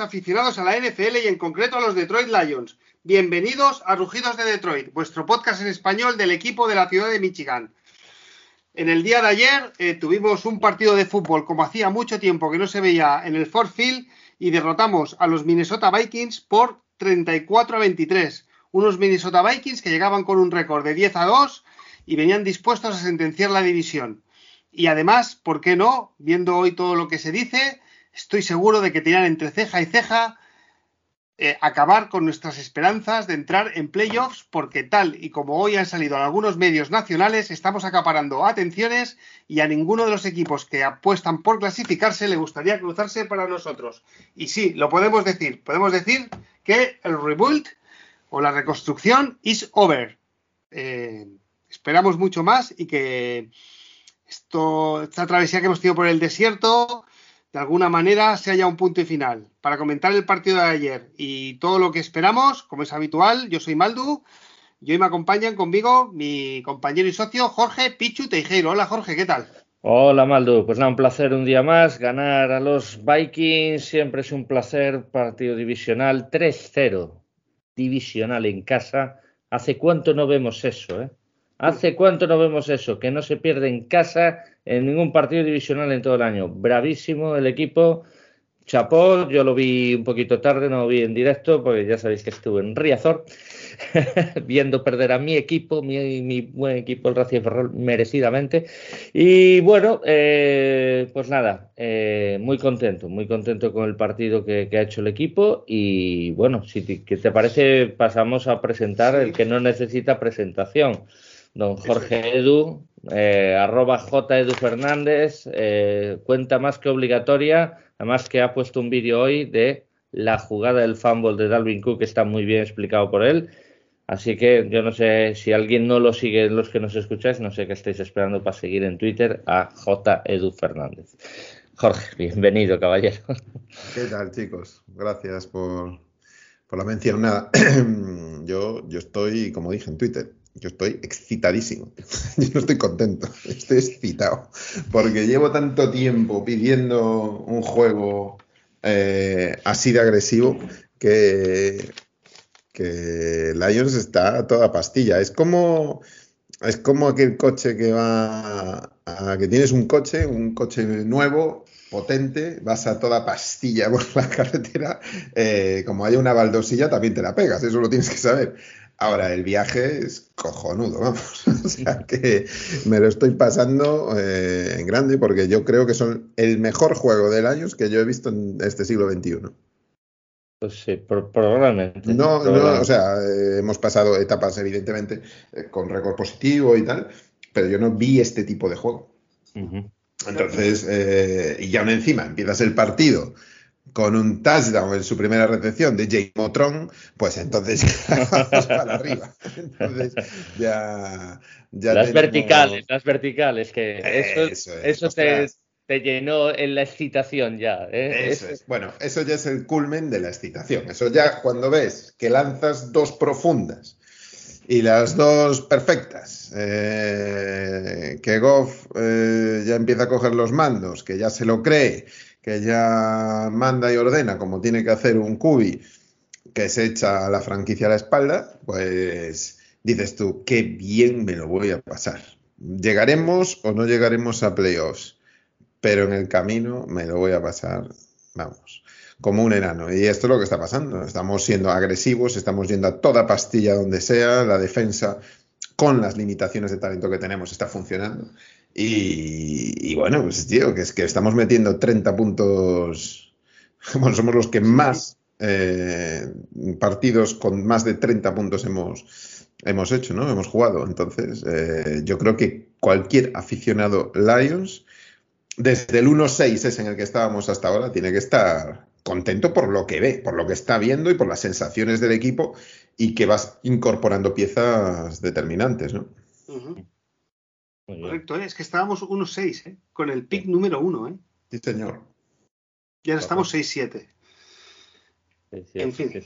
Aficionados a la NFL y en concreto a los Detroit Lions. Bienvenidos a Rugidos de Detroit, vuestro podcast en español del equipo de la ciudad de Michigan. En el día de ayer eh, tuvimos un partido de fútbol como hacía mucho tiempo que no se veía en el Ford Field y derrotamos a los Minnesota Vikings por 34 a 23. Unos Minnesota Vikings que llegaban con un récord de 10 a 2 y venían dispuestos a sentenciar la división. Y además, ¿por qué no? Viendo hoy todo lo que se dice, estoy seguro de que tiran entre ceja y ceja eh, acabar con nuestras esperanzas de entrar en playoffs, porque tal y como hoy han salido algunos medios nacionales, estamos acaparando atenciones y a ninguno de los equipos que apuestan por clasificarse le gustaría cruzarse para nosotros. Y sí, lo podemos decir, podemos decir que el rebuild o la reconstrucción is over. Eh, esperamos mucho más y que esto, esta travesía que hemos tenido por el desierto de alguna manera se haya un punto y final. Para comentar el partido de ayer y todo lo que esperamos, como es habitual, yo soy Maldu y hoy me acompañan conmigo mi compañero y socio Jorge Pichu Teijeiro. Hola Jorge, ¿qué tal? Hola Maldu, pues nada, un placer un día más. Ganar a los Vikings siempre es un placer. Partido divisional 3-0, divisional en casa. ¿Hace cuánto no vemos eso? Eh? ¿Hace cuánto no vemos eso? Que no se pierde en casa en ningún partido divisional en todo el año. Bravísimo el equipo. Chapó, yo lo vi un poquito tarde, no lo vi en directo, porque ya sabéis que estuve en Riazor, viendo perder a mi equipo, mi, buen equipo, el Racing Ferrol, merecidamente. Y bueno, eh, pues nada, eh, muy contento, muy contento con el partido que, ha hecho el equipo. Y bueno, si te, te parece, pasamos a presentar el que no necesita presentación don Jorge Edu, eh, arroba J Edu Fernández, eh, cuenta más que obligatoria, además que ha puesto un vídeo hoy de la jugada del fumble de Dalvin Cook, que está muy bien explicado por él. Así que yo no sé si alguien no lo sigue, los que nos escucháis, no sé qué estáis esperando para seguir en Twitter a J Edu Fernández. Jorge, bienvenido, caballero. ¿Qué tal, chicos? Gracias por, por la mención. Nada, yo, yo estoy, como dije en Twitter, yo estoy excitadísimo. Yo no estoy contento, estoy excitado. Porque llevo tanto tiempo pidiendo un juego eh, así de agresivo que, que Lions está a toda pastilla. Es como, es como aquel coche que va a, que tienes un coche, un coche nuevo, potente, vas a toda pastilla por la carretera, eh, como hay una baldosilla también te la pegas, eso lo tienes que saber. Ahora, el viaje es cojonudo, vamos. o sea que me lo estoy pasando eh, en grande porque yo creo que son el mejor juego del año que yo he visto en este siglo XXI. Pues sí, probablemente. No, no, o sea, eh, hemos pasado etapas, evidentemente, eh, con récord positivo y tal, pero yo no vi este tipo de juego. Entonces, y ya encima empiezas el partido con un touchdown en su primera recepción de Jay Motron, pues entonces para arriba. Entonces ya, las verticales, las verticales, que eso, eso, te, llenó en la excitación ya. ¿eh? Eso es. Bueno, eso ya es el culmen de la excitación. Eso ya cuando ves que lanzas dos profundas y las dos perfectas, eh, que Goff eh, ya empieza a coger los mandos, que ya se lo cree que ya manda y ordena como tiene que hacer un cubi que se echa a la franquicia a la espalda, pues dices tú, qué bien me lo voy a pasar. Llegaremos o no llegaremos a playoffs, pero en el camino me lo voy a pasar, vamos, como un enano. Y esto es lo que está pasando. Estamos siendo agresivos, estamos yendo a toda pastilla donde sea, la defensa con las limitaciones de talento que tenemos está funcionando. Y, bueno, pues tío, que es que estamos metiendo 30 puntos. Bueno, somos los que más eh, partidos con más de 30 puntos hemos, hemos hecho, ¿no? Hemos jugado. Entonces, eh, yo creo que cualquier aficionado Lions, desde el 1-6 es en el que estábamos hasta ahora, tiene que estar contento por lo que ve, por lo que está viendo y por las sensaciones del equipo y que vas incorporando piezas determinantes, ¿no? Correcto, ¿eh? es que estábamos 1-6, ¿eh? con el pick número 1. ¿eh? Sí, señor. Y ahora estamos 6-7. En fin.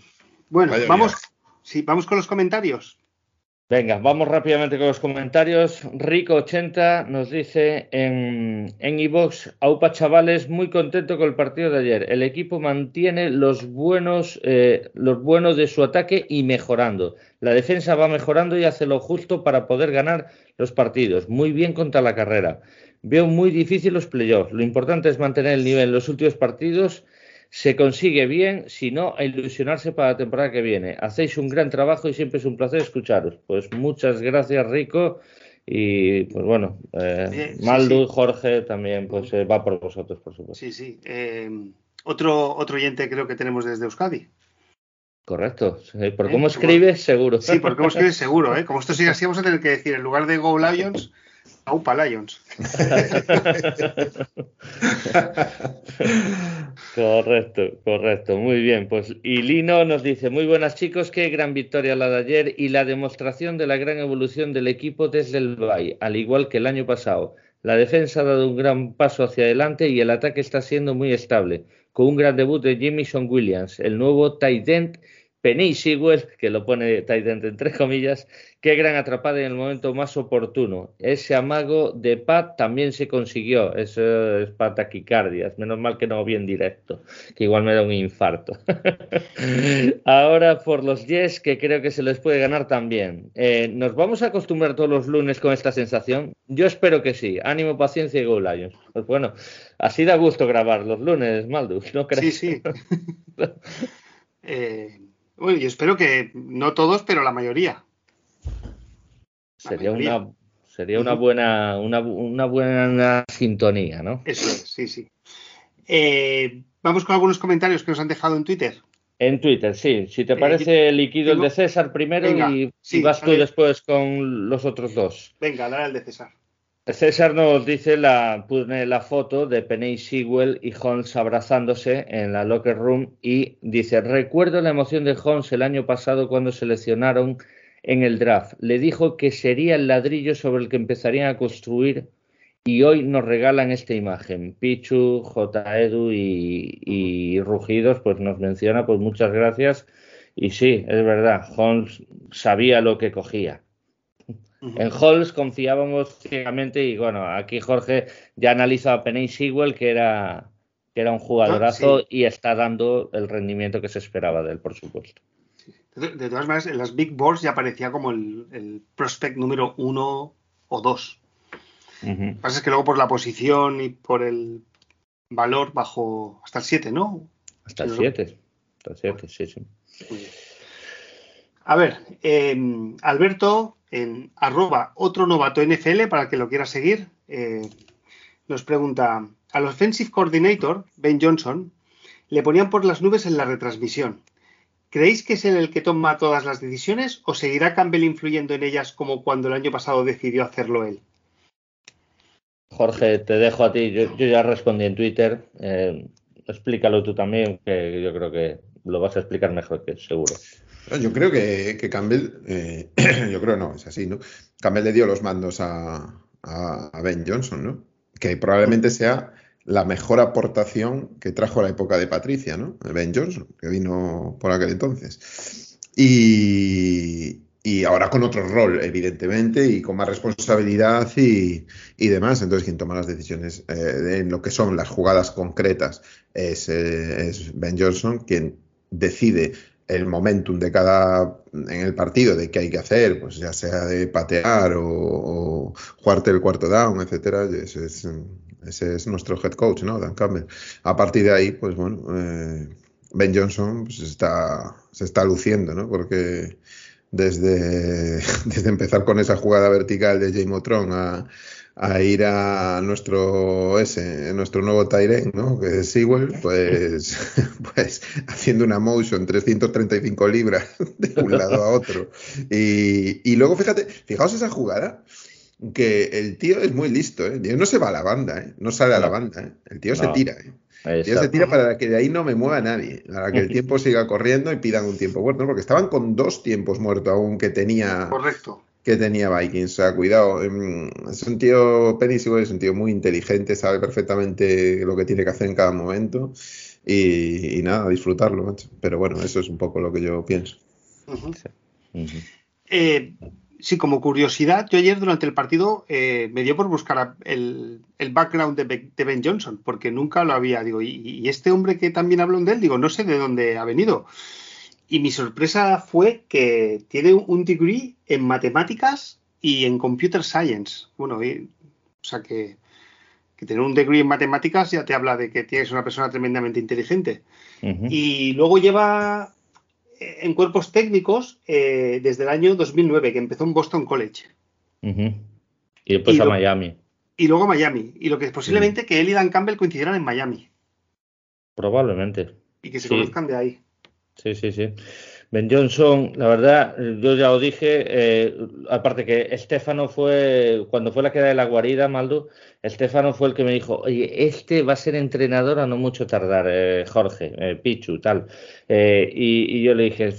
Bueno, vamos, sí, vamos con los comentarios. Venga, vamos rápidamente con los comentarios. Rico80 nos dice en en iVox, Aupa chavales, muy contento con el partido de ayer. El equipo mantiene los buenos, eh, los buenos de su ataque y mejorando. La defensa va mejorando y hace lo justo para poder ganar los partidos. Muy bien contra la carrera. Veo muy difícil los playoffs. Lo importante es mantener el nivel en los últimos partidos se consigue bien, si no, a ilusionarse para la temporada que viene. Hacéis un gran trabajo y siempre es un placer escucharos. Pues muchas gracias, Rico. Y pues bueno, eh, Maldu, Jorge también pues eh, va por vosotros, por supuesto. Sí, sí. Eh, otro, otro oyente creo que tenemos desde Euskadi. Correcto. Por cómo escribes, seguro. Sí, por cómo escribes, seguro. Como esto sigue así, vamos a tener que decir, en lugar de Go Lions, Aupa Lions. correcto, correcto, muy bien. Pues y Lino nos dice, muy buenas chicos, qué gran victoria la de ayer y la demostración de la gran evolución del equipo desde el Bay, al igual que el año pasado. La defensa ha dado un gran paso hacia adelante y el ataque está siendo muy estable, con un gran debut de Jamison Williams, el nuevo tight end Penny Sewell, que lo pone Titan entre comillas, qué gran atrapada en el momento más oportuno. Ese amago de Pat también se consiguió, eso es para taquicardias, menos mal que no bien directo, que igual me da un infarto. Ahora por los Yes, que creo que se les puede ganar también. Eh, ¿Nos vamos a acostumbrar todos los lunes con esta sensación? Yo espero que sí. Ánimo, paciencia y Go Lions. Pues bueno, así da gusto grabar los lunes, Maldus, ¿no crees? Sí, sí. eh... Yo espero que no todos, pero la mayoría. sería una sería una buena una, una, buena sintonía, ¿no? Eso es, sí, sí. Eh, vamos con algunos comentarios que nos han dejado en Twitter. En Twitter, sí. Si te eh, parece, eh, liquido el de César primero y, vas tú después con los otros dos. Venga, dale el de César. César nos dice la, la foto de Penny Sewell y Holmes abrazándose en la locker room y dice, recuerdo la emoción de Holmes el año pasado cuando seleccionaron en el draft. Le dijo que sería el ladrillo sobre el que empezarían a construir y hoy nos regalan esta imagen. Pichu, J. Edu y, y Rugidos, pues nos menciona, pues muchas gracias. Y sí, es verdad, Holmes sabía lo que cogía. En Halls confiábamos ciegamente y bueno, aquí Jorge ya analiza a Penny Sewell, que era, que era un jugadorazo ah, y está dando el rendimiento que se esperaba de él, por supuesto. De, todas maneras, en las Big Boards ya aparecía como el, prospect número uno o dos. Lo que pasa es que luego por la posición y por el valor bajo hasta el 7, ¿no? Hasta el 7. Hasta el 7, sí, sí. A ver, eh, Alberto en arroba otro novato NFL para que lo quiera seguir. Eh, nos pregunta, al offensive coordinator, Ben Johnson, le ponían por las nubes en la retransmisión. ¿Creéis que es él el que toma todas las decisiones o seguirá Campbell influyendo en ellas como cuando el año pasado decidió hacerlo él? Jorge, te dejo a ti. Yo, ya respondí en Twitter. Eh, explícalo tú también, que yo creo que lo vas a explicar mejor que seguro. Yo creo que, Campbell, eh, yo creo no, es así, ¿no? Campbell le dio los mandos a, Ben Johnson, ¿no? Que probablemente sea la mejor aportación que trajo la época de Patricia, ¿no? Ben Johnson, que vino por aquel entonces. Y, ahora con otro rol, evidentemente, y con más responsabilidad y, demás. Entonces, quien toma las decisiones eh, en lo que son las jugadas concretas es, eh, es Ben Johnson, quien decide el momentum de cada en el partido de qué hay que hacer, pues ya sea de patear o, jugarte el cuarto down, etcétera, ese es, nuestro head coach, ¿no? Dan Campbell. A partir de ahí, pues bueno, eh, Ben Johnson pues, está, se está luciendo, ¿no? Porque desde, desde empezar con esa jugada vertical de Jamie Tron a a ir a nuestro ese, nuestro nuevo Tyrant, ¿no? Que es Sewell, pues, pues haciendo una motion 335 libras de un lado a otro. Y, y luego fíjate, fijaos esa jugada que el tío es muy listo, ¿eh? El tío no se va a la banda, ¿eh? No sale a la banda, ¿eh? El tío se tira, ¿eh? El tío se tira para que de ahí no me mueva nadie, para que el tiempo siga corriendo y pidan un tiempo muerto, porque estaban con dos tiempos muertos aún que tenía. Correcto que tenía Vikings. O sea, cuidado. Em, es un tío, Penny es un tío muy inteligente, sabe perfectamente lo que tiene que hacer en cada momento. Y, nada, disfrutarlo, Pero bueno, eso es un poco lo que yo pienso. Eh, Sí, como curiosidad, yo ayer durante el partido eh, me dio por buscar el, background de, Ben Johnson, porque nunca lo había. Digo, y, este hombre que también habló de él, digo, no sé de dónde ha venido. Y mi sorpresa fue que tiene un degree en matemáticas y en computer science. Bueno, o sea que, tener un degree en matemáticas ya te habla de que tienes una persona tremendamente inteligente. Y luego lleva en cuerpos técnicos eh, desde el año 2009, que empezó en Boston College. Y después a Miami. Y luego a Miami. Y lo que es posiblemente que él y Dan Campbell coincidieran en Miami. Probablemente. Y que se conozcan de ahí. Sí, sí, sí. Ben Johnson, la verdad, yo ya lo dije, eh, aparte que Estefano fue, cuando fue la queda de la guarida, Maldo, Estefano fue el que me dijo, oye, este va a ser entrenador a no mucho tardar, eh, Jorge, eh, Pichu, tal. Y, y, yo le dije,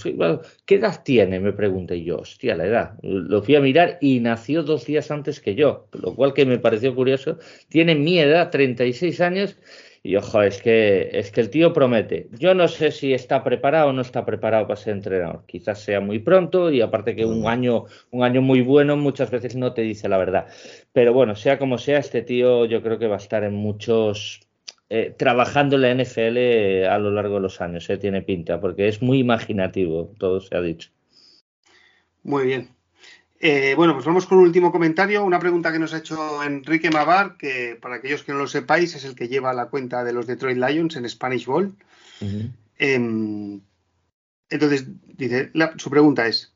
¿qué edad tiene? Me pregunté yo, hostia, la edad. Lo fui a mirar y nació dos días antes que yo, lo cual que me pareció curioso. Tiene mi edad, 36 años, y ojo, es que, es que el tío promete. Yo no sé si está preparado o no está preparado para ser entrenador. Quizás sea muy pronto y aparte que un año, un año muy bueno muchas veces no te dice la verdad. Pero bueno, sea como sea, este tío yo creo que va a estar en muchos... Eh, trabajando en la NFL a lo largo de los años, eh, tiene pinta, porque es muy imaginativo, todo se ha dicho. Muy bien. Eh, bueno, pues vamos con un último comentario. Una pregunta que nos ha hecho Enrique Mavar, que para aquellos que no lo sepáis es el que lleva la cuenta de los Detroit Lions en Spanish Ball. Em, entonces, dice, su pregunta es,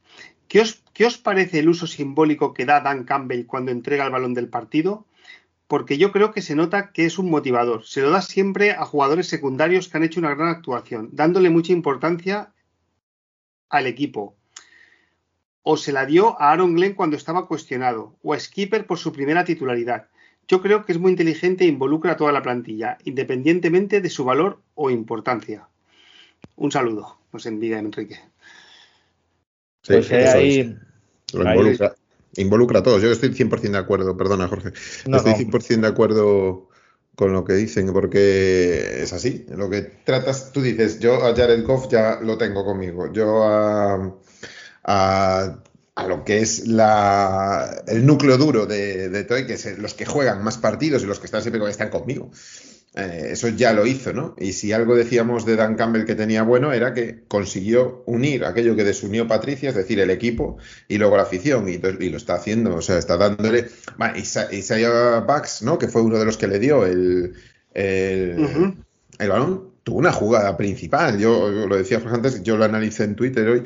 ¿qué os, ¿qué os parece el uso simbólico que da Dan Campbell cuando entrega el balón del partido? Porque yo creo que se nota que es un motivador. Se lo da siempre a jugadores secundarios que han hecho una gran actuación, dándole mucha importancia al equipo o se la dio a Aaron Glenn cuando estaba cuestionado, o a Skipper por su primera titularidad. Yo creo que es muy inteligente e involucra a toda la plantilla, independientemente de su valor o importancia. Un saludo, nos envía Enrique. Sí, pues ahí, involucra, involucra, a todos. Yo estoy 100% de acuerdo, perdona Jorge. estoy 100% de acuerdo con lo que dicen, porque es así. Lo que tratas, tú dices, yo a Jared Goff ya lo tengo conmigo. Yo a a, lo que es la, el núcleo duro de, de Toy, que es los que juegan más partidos y los que están siempre están conmigo. Eh, eso ya lo hizo, ¿no? Y si algo decíamos de Dan Campbell que tenía bueno era que consiguió unir aquello que desunió Patricia, es decir, el equipo y luego la afición, y, lo está haciendo, o sea, está dándole. Bueno, Isaiah Bucks, ¿no? Que fue uno de los que le dio el, el, el balón, tuvo una jugada principal. Yo, yo lo decía antes, yo lo analicé en Twitter hoy.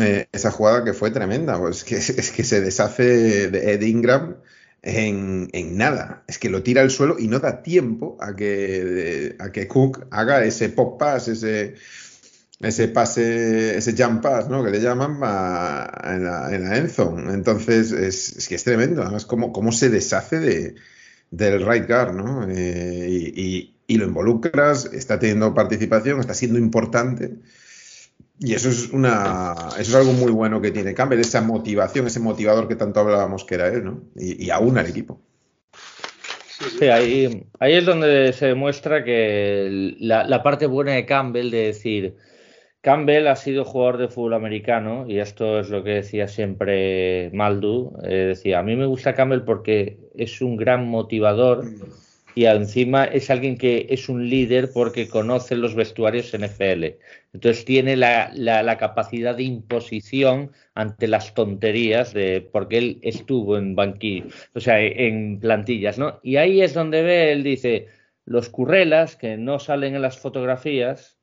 Eh, esa jugada que fue tremenda, pues que, es que se deshace de Ed Ingram en, nada. Es que lo tira al suelo y no da tiempo a que, a que Cook haga ese pop pass, ese, ese pase, ese jump pass, ¿no? Que le llaman en, la, en Entonces, es, que es tremendo. Además, cómo, cómo se deshace de, del right guard, ¿no? Eh, y, y, lo involucras, está teniendo participación, está siendo importante. Y eso es una eso es algo muy bueno que tiene Campbell, esa motivación, ese motivador que tanto hablábamos que era él, ¿no? Y, aún al equipo. Sí, ahí, ahí es donde se demuestra que la, parte buena de Campbell de decir, Campbell ha sido jugador de fútbol americano y esto es lo que decía siempre Maldu, eh, decía, a mí me gusta Campbell porque es un gran motivador y encima es alguien que es un líder porque conoce los vestuarios NFL. Entonces tiene la, la, capacidad de imposición ante las tonterías de porque él estuvo en banquillo, o sea, en plantillas, ¿no? Y ahí es donde ve, él dice, los currelas que no salen en las fotografías,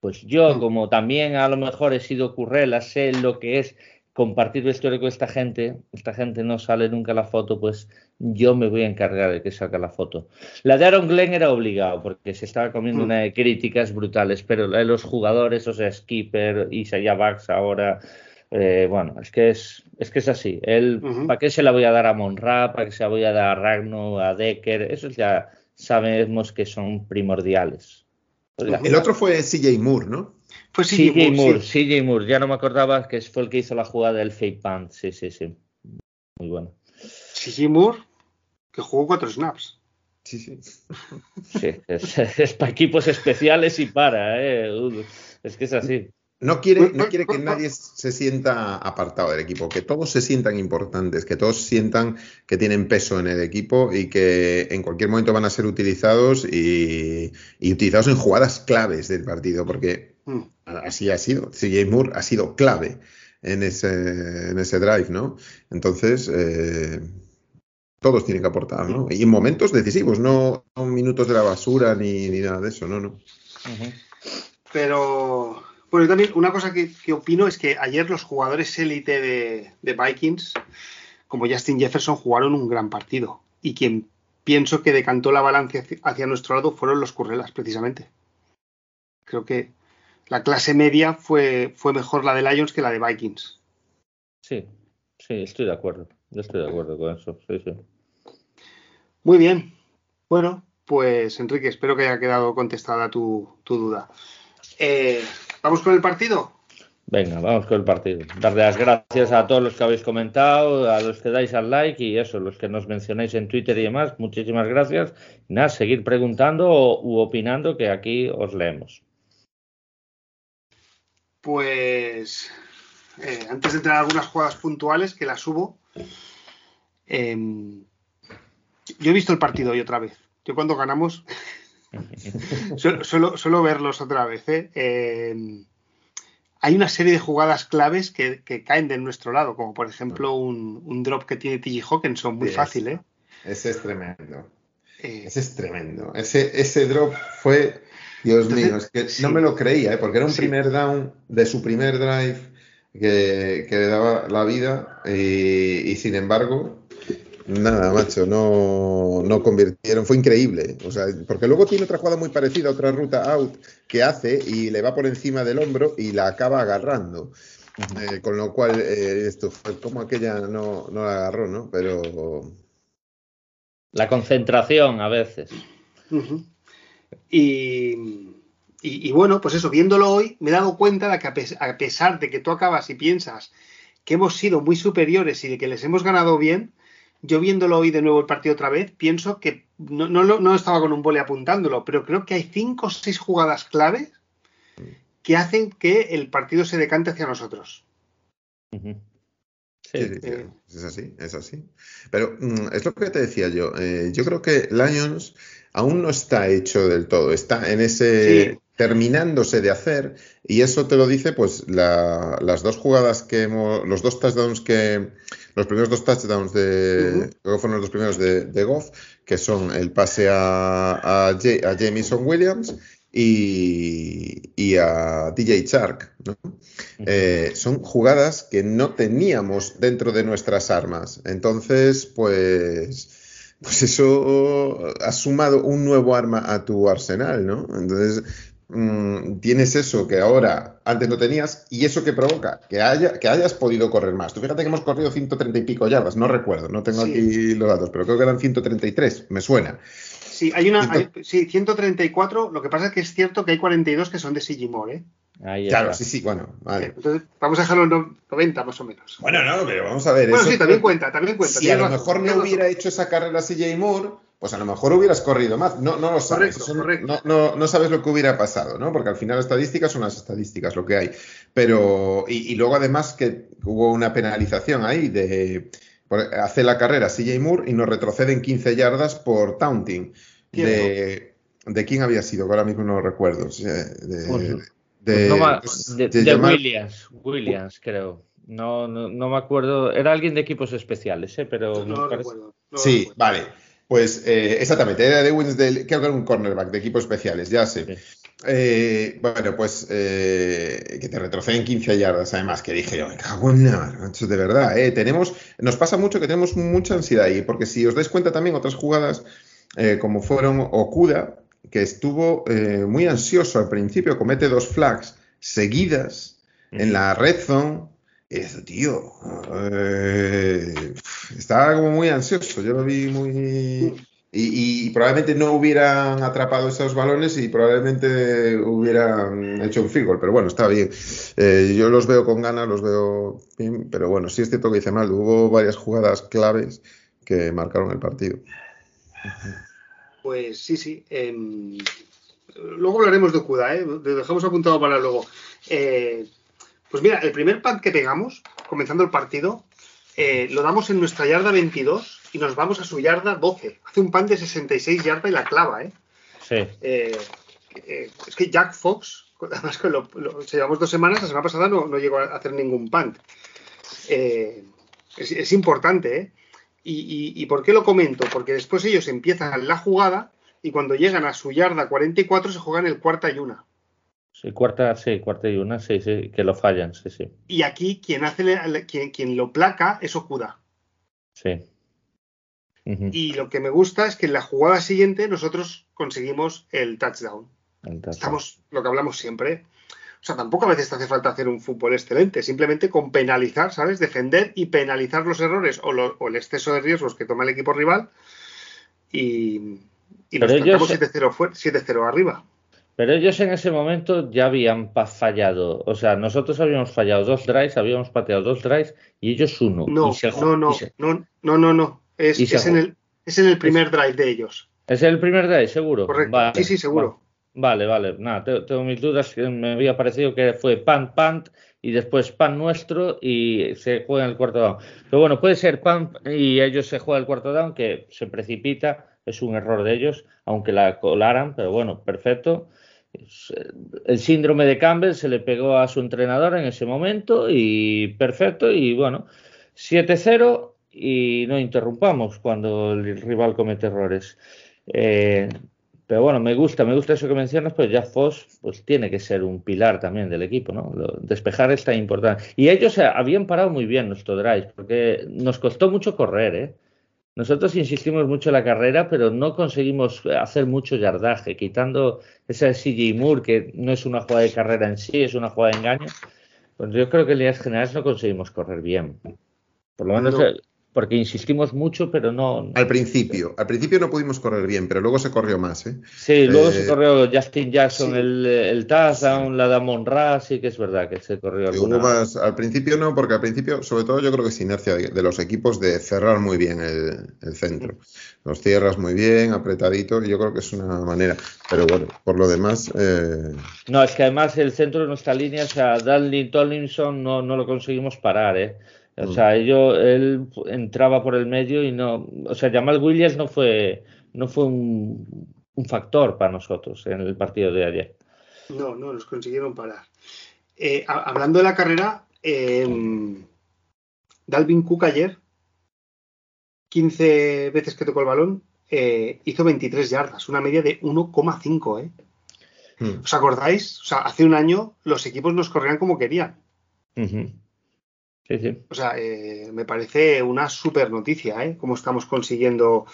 pues yo mm. como también a lo mejor he sido currela, sé lo que es compartir vestuario con esta gente, esta gente no sale nunca la foto, pues yo me voy a encargar de que salga la foto. La de Aaron Glenn era obligado porque se estaba comiendo mm. una de críticas brutales, pero la de los jugadores, o sea, Skipper, Isaiah Bax ahora, eh, bueno, es que es, es que es así. Él, ¿Para qué se la voy a dar a Monra? ¿Para qué se la voy a dar a Ragno, a Decker? Esos ya sabemos que son primordiales. El otro fue CJ Moore, ¿no? Pues CJ Moore, CJ Moore, ya no me acordaba que fue el que hizo la jugada del fake punt, sí, sí, sí. Muy bueno. CJ Moore, que jugó cuatro snaps. Sí, sí. Sí, es, para equipos especiales y para, ¿eh? Es que es así. no quiere, no quiere que nadie se sienta apartado del equipo, que todos se sientan importantes, que todos sientan que tienen peso en el equipo y que en cualquier momento van a ser utilizados y, utilizados en jugadas claves del partido, porque hmm. así ha sido. CJ Moore ha sido clave en ese, en ese drive, ¿no? Entonces, eh, todos tienen que aportar, ¿no? Y en momentos decisivos, no minutos de la basura ni, nada de eso, no, no. Pero bueno, también una cosa que, opino es que ayer los jugadores élite de, Vikings, como Justin Jefferson, jugaron un gran partido. Y quien pienso que decantó la balanza hacia, nuestro lado fueron los Currelas, precisamente. Creo que la clase media fue, fue mejor la de Lions que la de Vikings. Sí, sí, estoy de acuerdo. Yo estoy de acuerdo con eso. Sí, sí. Muy bien. Bueno, pues Enrique, espero que haya quedado contestada tu, tu duda. Eh, ¿Vamos con el partido? Venga, vamos con el partido. Darle las gracias a todos los que habéis comentado, a los que dais al like y eso, los que nos mencionáis en Twitter y demás. Muchísimas gracias. nada, seguir preguntando u opinando que aquí os leemos. Pues eh, antes de entrar a algunas jugadas puntuales que las subo, em, yo he visto el partido hoy otra vez. Yo cuando ganamos Suelo, verlos otra vez. ¿eh? Eh, hay una serie de jugadas claves que, caen de nuestro lado, como por ejemplo un, drop que tiene TG Hawkinson, muy fácil. ¿eh? Ese es tremendo. ese es tremendo. Ese, ese drop fue, Dios mío, es que no me lo creía, porque era un primer down de su primer drive que, le daba la vida y sin embargo Nada, macho, no, no convirtieron, fue increíble. O sea, porque luego tiene otra jugada muy parecida, otra ruta out que hace y le va por encima del hombro y la acaba agarrando. Eh, con lo cual, eh, esto fue como aquella no, no la agarró, ¿no? Pero. La concentración a veces. y, y, bueno, pues eso, viéndolo hoy, me he dado cuenta de que a pesar de que tú acabas y piensas que hemos sido muy superiores y de que les hemos ganado bien, yo viéndolo hoy de nuevo el partido otra vez, pienso que no, no, estaba con un vole apuntándolo, pero creo que hay cinco o seis jugadas claves que hacen que el partido se decante hacia nosotros. Sí, eh, es así, es así. Pero mm, es lo que te decía yo. Eh, yo creo que Lions aún no está hecho del todo. Está en ese terminándose de hacer y eso te lo dice pues las dos jugadas que hemos, los dos touchdowns que los primeros dos touchdowns de fueron los dos primeros de, Goff que son el pase a, a, Jameson Williams y, a DJ Chark eh, son jugadas que no teníamos dentro de nuestras armas. Entonces pues pues eso ha sumado un nuevo arma a tu arsenal, ¿no? Entonces, Mm, tienes eso que ahora antes no tenías y eso que provoca que, haya, que hayas podido correr más. Tú fíjate que hemos corrido 130 y pico yardas, no recuerdo, no tengo aquí los datos, pero creo que eran 133, me suena. Sí, hay una, sí, 134, lo que pasa es que es cierto que hay 42 que son de Sigimore, ¿eh? claro, sí, sí, bueno, vale. Entonces, vamos a dejarlo en 90 más o menos. Bueno, no, pero vamos a ver. Bueno, sí, también cuenta, también cuenta. Si a lo mejor no hubiera hecho esa carrera CJ Moore, pues a lo mejor hubieras corrido más. No, no lo sabes. No, sabes lo que hubiera pasado, ¿no? Porque al final las estadísticas son las estadísticas, lo que hay. Pero, y, luego además que hubo una penalización ahí de hace la carrera CJ Moore y nos retroceden 15 yardas por taunting. De, de, quién había sido? ahora mismo no lo recuerdo. De, de, Williams, Williams, creo. No, no, me acuerdo. Era alguien de equipos especiales, ¿eh? pero. No, recuerdo. sí, vale. Pues eh, exactamente, era de Wins del, creo que era un cornerback de equipos especiales, ya sé. Eh, bueno, pues eh, que te retroceden 15 yardas, además, que dije yo, me cago en nada, de verdad, eh, tenemos, nos pasa mucho que tenemos mucha ansiedad ahí, porque si os dais cuenta también otras jugadas, como fueron Okuda, que estuvo muy ansioso al principio, comete dos flags seguidas en la red zone, eso, tío. Estaba como muy ansioso. Yo lo vi muy. Y, probablemente no hubieran atrapado esos balones y probablemente hubieran hecho un field Pero bueno, está bien. Eh, yo los veo con ganas, los veo bien. Pero bueno, sí es cierto que hice mal. Hubo varias jugadas claves que marcaron el partido. Pues sí, sí. Em, luego hablaremos de Cuda, ¿eh? Dejamos apuntado para luego. Eh, pues mira, el primer punt que pegamos, comenzando el partido, eh, lo damos en nuestra yarda 22 y nos vamos a su yarda 12. Hace un punt de 66 yardas y la clava, ¿eh? Sí. Eh, eh, es que Jack Fox, además que lo, lo- llevamos dos semanas, la semana pasada no, no llegó a hacer ningún punt. Eh, es, es importante, ¿eh? Y, y- y por qué lo comento? Porque después ellos empiezan la jugada y cuando llegan a su yarda 44 se juegan el cuarta y una. Sí, cuarta, sí, cuarta y una, sí, sí, que lo fallan, sí, sí. Y aquí quien hace quien, quien lo placa es Okuda. Sí. Y lo que me gusta es que en la jugada siguiente nosotros conseguimos el touchdown. el touchdown. Estamos lo que hablamos siempre. O sea, tampoco a veces te hace falta hacer un fútbol excelente, simplemente con penalizar, ¿sabes? Defender y penalizar los errores o, lo- o el exceso de riesgos que toma el equipo rival y, y nos Pero ellos- plantamos 7-0 fuera- 7-0 arriba. Pero ellos en ese momento ya habían fallado. O sea, nosotros habíamos fallado dos drives, habíamos pateado dos drives y ellos uno. No, Y se- no, no, y se- no, no, no, no. Es, se en, el, es en el primer drive de ellos. ¿Es el primer drive, seguro? Correcto. Vale, sí, sí, seguro. Vale, vale. Nada, te- tengo mis dudas. que Me había parecido que fue pan, pan y después pan nuestro y se juega en el cuarto down. Pero bueno, puede ser pan y ellos se juegan el cuarto down, que se precipita. Es un error de ellos, aunque la colaran, pero bueno, perfecto. El síndrome de Campbell se le pegó a su entrenador en ese momento y perfecto. Y bueno, 7-0 y no interrumpamos cuando el rival comete errores. Eh, pero bueno, me gusta, me gusta eso que mencionas, pues ya Foss pues tiene que ser un pilar también del equipo, ¿no? Despejar es tan importante. Y ellos eh, habían parado muy bien nuestro drive, porque nos costó mucho correr, ¿eh? Nosotros insistimos mucho en la carrera, pero no conseguimos hacer mucho yardaje, quitando esa de CJ Moore, que no es una jugada de carrera en sí, es una jugada de engaño. Pues yo creo que en líneas generales no conseguimos correr bien. Por lo menos No. Eh, porque insistimos mucho, pero no. Al principio, al principio no pudimos correr bien, pero luego se corrió más, ¿eh? Sí, luego Eh, se corrió Justin Jackson sí. el, el touchdown, la de Amon Ra, sí que es verdad que se corrió alguna. más, al principio no, porque al principio, sobre todo, yo creo que es inercia de, de los equipos de cerrar muy bien el, el centro. Los cierras muy bien, apretadito, y yo creo que es una manera. Pero bueno, por lo demás, eh, No, es que además el centro de nuestra línea, o sea, Dudley Tomlinson no, no lo conseguimos parar, ¿eh? O Mm. sea, yo, él entraba por el medio y no, o sea, Jamal Williams no fue, no fue un, un factor para nosotros en el partido de ayer. No, no, nos consiguieron parar. Eh, a- hablando de la carrera, eh, Dalvin Cook ayer, 15 veces que tocó el balón, eh, hizo 23 yardas, una media de 1,5. ¿eh? hmm. ¿Os acordáis? O sea, hace un año los equipos nos corrían como querían. Ujú. Sí, sí. O sea, eh, me parece una super noticia, ¿eh? Cómo estamos consiguiendo,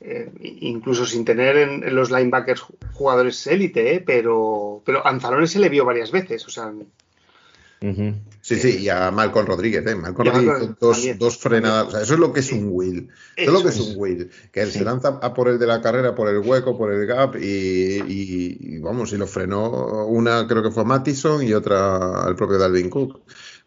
eh, incluso sin tener en, en los linebackers ju- jugadores élite, ¿eh? Pero, pero Anzalone se le vio varias veces. O sea. Sí, sí, y a Malcolm Rodríguez, ¿eh? Malcolm Rodríguez Malcolm dos, también. dos frenadas. O sea, eso es lo que es un will. Eso es lo que es un will. Que él Sí. se lanza a por el de la carrera, por el hueco, por el gap, y, y- y vamos, y lo frenó una, creo que fue Mattison, y otra al propio Dalvin Cook.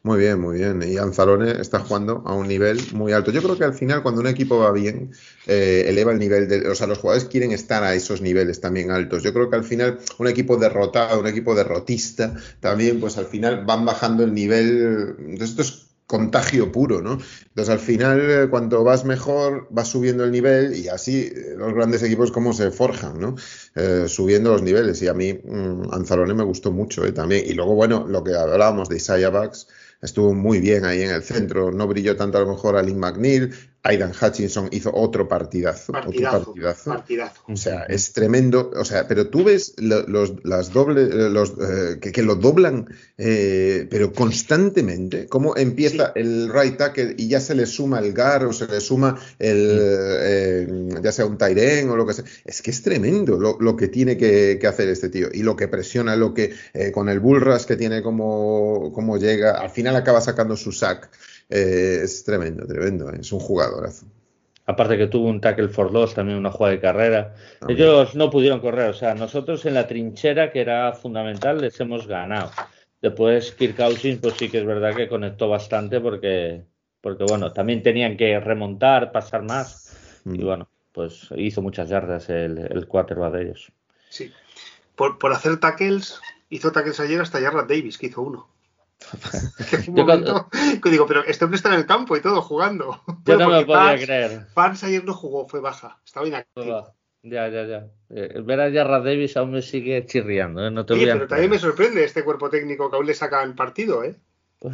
Muy bien, muy bien. Y Anzalone está jugando a un nivel muy alto. Yo creo que al final, cuando un equipo va bien, eh, eleva el nivel de. O sea, los jugadores quieren estar a esos niveles también altos. Yo creo que al final, un equipo derrotado, un equipo derrotista, también, pues al final van bajando el nivel. Entonces, esto es contagio puro, ¿no? Entonces, al final, eh, cuanto vas mejor, vas subiendo el nivel y así eh, los grandes equipos cómo se forjan, ¿no? Eh, subiendo los niveles. Y a mí, mm, Anzalone me gustó mucho eh, también. Y luego, bueno, lo que hablábamos de Isaiah Bucks, estuvo muy bien ahí en el centro. No brilló tanto a lo mejor a McNeil. Aidan Hutchinson hizo otro partidazo, partidazo, otro partidazo. partidazo. O sea, es tremendo. O sea, pero tú ves lo- los, las dobles, eh, los, eh, que, que lo doblan, eh, pero constantemente. Cómo empieza Sí. el right tackle y ya se le suma el gar o se le suma el, eh, ya sea un Tyren o lo que sea. Es que es tremendo lo, lo que tiene que, que hacer este tío y lo que presiona, lo que eh, con el bull rush que tiene, como, como llega. Al final acaba sacando su sack. Eh, es tremendo, tremendo. Es un jugadorazo. Aparte que tuvo un tackle for loss, también una jugada de carrera. También. Ellos no pudieron correr, o sea, nosotros en la trinchera, que era fundamental, les hemos ganado. Después Kirk Cousins, pues sí que es verdad que conectó bastante porque, porque bueno, también tenían que remontar, pasar más. Y Mm. bueno, pues hizo muchas yardas el, el quarterback de ellos. Sí. Por, por hacer tackles, hizo tackles ayer hasta Jarrett Davis, que hizo uno. Que fue un Yo momento que digo, pero este hombre está en el campo y todo jugando. Yo Bueno, no me podía creer. Barnes ayer no jugó, fue baja, estaba inactivo. Ya, ya, ya. Eh, ver a Jarrah Davis aún me sigue chirriando, ¿eh? no te Oye, voy a pero también me sorprende este cuerpo técnico que aún le saca el partido, ¿eh?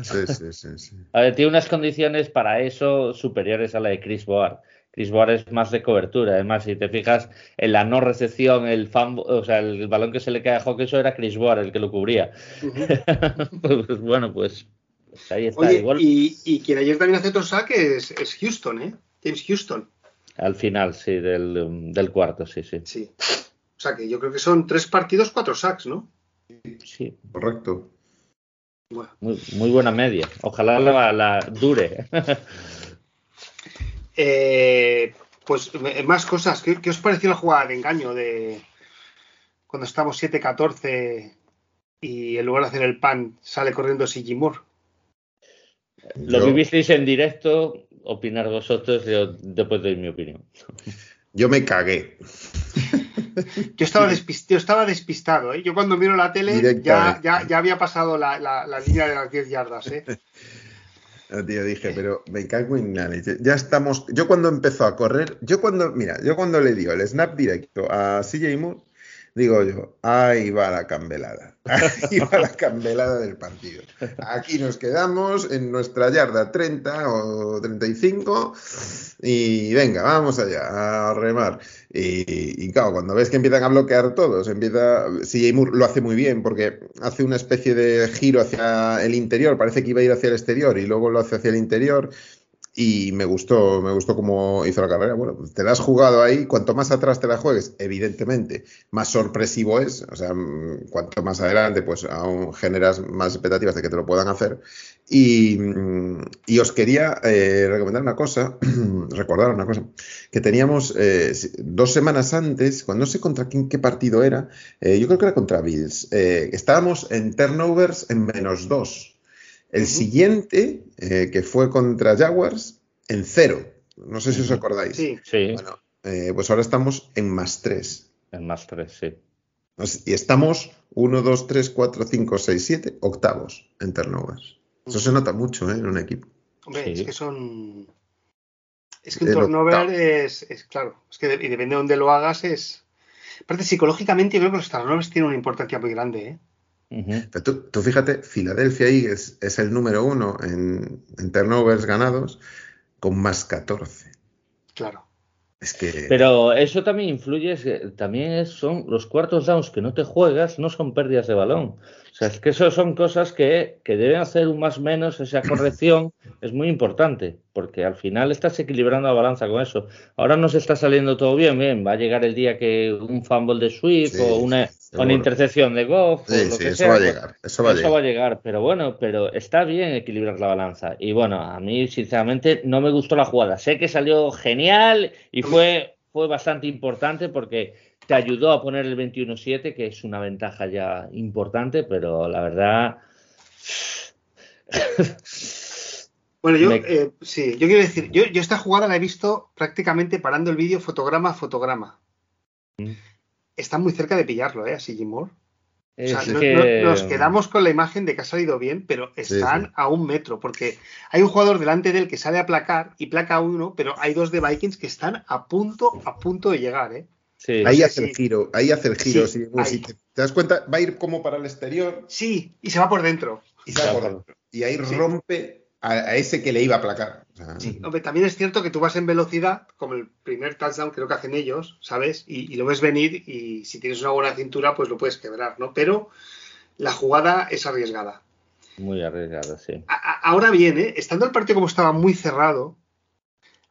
Sí, sí, sí, sí. A ver, tiene unas condiciones para eso superiores a la de Chris Board. Chris Board es más de cobertura. Además, si te fijas en la no recepción, el fan, o sea, el balón que se le cae a Hawkinson era Chris Board el que lo cubría. Ujú. pues bueno, pues, pues ahí está. Oye, Igual y, y quien ayer también hace otro saque es, es Houston, ¿eh? James Houston. al final, sí, del, um, del cuarto, sí, sí. Sí. O sea que yo creo que son tres partidos, cuatro sacks, ¿no? Sí, Correcto. Bueno. muy, muy buena media. Ojalá la, la dure. Eh, pues eh, más cosas. ¿Qué, qué os pareció la jugada de engaño de cuando estamos 7-14 y en lugar de hacer el pan sale corriendo Sigimur? Lo Yo- vivisteis en directo, opinar vosotros, yo después doy mi opinión. Yo me cagué. Yo estaba, yo estaba despistado, ¿eh? Yo cuando miro la tele ya, ya, ya había pasado la, la- la línea de las 10 yardas, ¿eh? Ah, Tío, dije, pero me cago en la leche. Ya estamos. Yo cuando empezó a correr, yo cuando, mira, yo cuando le dio el snap directo a CJ Moore, digo yo, ahí va la cambelada. Ahí va la cambelada del partido. Aquí nos quedamos en nuestra yarda 30 o 35 y venga, vamos allá a remar. Y, claro, cuando ves que empiezan a bloquear todos, empieza. CJ Moore lo hace muy bien porque hace una especie de giro hacia el interior, parece que iba a ir hacia el exterior y luego lo hace hacia el interior. Y me gustó, me gustó cómo hizo la carrera. Bueno, pues te la has jugado ahí. Cuanto más atrás te la juegues, evidentemente, más sorpresivo es. O sea, mm, cuanto más adelante, pues aún generas más expectativas de que te lo puedan hacer. Y, mm, os quería eh, recomendar una cosa, recordar una cosa, que teníamos eh, dos semanas antes, cuando no sé contra quién, qué partido era, eh, yo creo que era contra Bills, estábamos en turnovers en menos dos. El siguiente, eh, que fue contra Jaguars, en cero. No sé si os acordáis. Sí. Sí, Bueno, eh, pues ahora estamos en más tres. en más tres, sí. Y estamos 1, 2, 3, 4, 5, 6, 7, octavos en turnovers. Eso se nota mucho ¿eh? en un equipo. Hombre, Sí. es que son. Es que un El turnover es, es claro, es que de- y depende de dónde lo hagas, es. Aparte, psicológicamente, yo creo que los turnovers tienen una importancia muy grande, ¿eh? Pero tú, tú fíjate, Philadelphia Eagles es el número uno en, en turnovers ganados con más 14. Claro. Es que Pero eso también influye, es que también son los cuartos downs que no te juegas, no son pérdidas de balón. O sea, es que eso son cosas que, que deben hacer un más menos, esa corrección es muy importante, porque al final estás equilibrando la balanza con eso. Ahora nos está saliendo todo bien, bien, va a llegar el día que un fumble de Swift Sí, o una, sí, o una intercepción de Goff o sí, lo sí, que eso sea, va a pues, llegar. Eso va a eso llegar. va a llegar, pero bueno, pero está bien equilibrar la balanza. Y bueno, a mí sinceramente no me gustó la jugada. Sé que salió genial y fue, fue bastante importante porque te ayudó a poner el 21-7, que es una ventaja ya importante, pero la verdad... Bueno, yo, Me- eh, sí, yo quiero decir, yo, yo esta jugada la he visto prácticamente parando el vídeo fotograma a fotograma. Mm. Está muy cerca de pillarlo, ¿eh? Así Jim Moore. O sea, es no- que- no- nos quedamos con la imagen de que ha salido bien, pero están sí. a un metro, porque hay un jugador delante de él que sale a placar y placa a uno, pero hay dos de Vikings que están a punto, a punto de llegar, ¿eh? Sí. Ahí hace el giro, ahí hace el giro. Sí, sí, si te, te das cuenta, va a ir como para el exterior Sí, y se va por dentro. y se va por dentro. Y ahí Sí. rompe a, a ese que le iba a aplacar. O sea, Sí, hombre, también es cierto que tú vas en velocidad, como el primer touchdown creo que hacen ellos, ¿sabes? Y, y lo ves venir y si tienes una buena cintura, pues lo puedes quebrar, ¿no? Pero la jugada es arriesgada. Muy arriesgado, sí. A- a- ahora bien, ¿eh? estando el partido como estaba muy cerrado,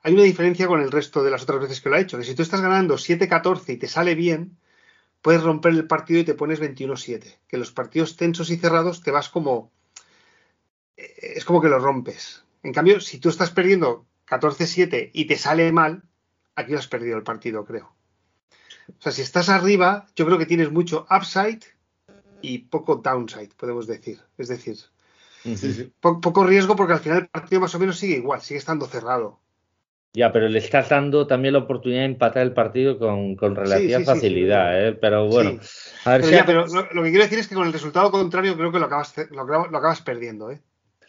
hay una diferencia con el resto de las otras veces que lo ha hecho. Que si tú estás ganando 7-14 y te sale bien, puedes romper el partido y te pones 21-7. Que los partidos tensos y cerrados te vas como. eh, Es como que lo rompes. En cambio, si tú estás perdiendo 14-7 y te sale mal, aquí has perdido el partido, creo. O sea, si estás arriba, yo creo que tienes mucho upside y poco downside, podemos decir. Es decir, sí, sí. po- poco riesgo porque al final el partido más o menos sigue igual, sigue estando cerrado. Ya, pero le estás dando también la oportunidad de empatar el partido con, con relativa Sí, sí, sí, facilidad, sí. ¿eh? Pero bueno, a ver Pero, si ya, pero lo, lo que quiero decir es que con el resultado contrario creo que lo acabas, lo, acabas- lo acabas perdiendo, ¿eh?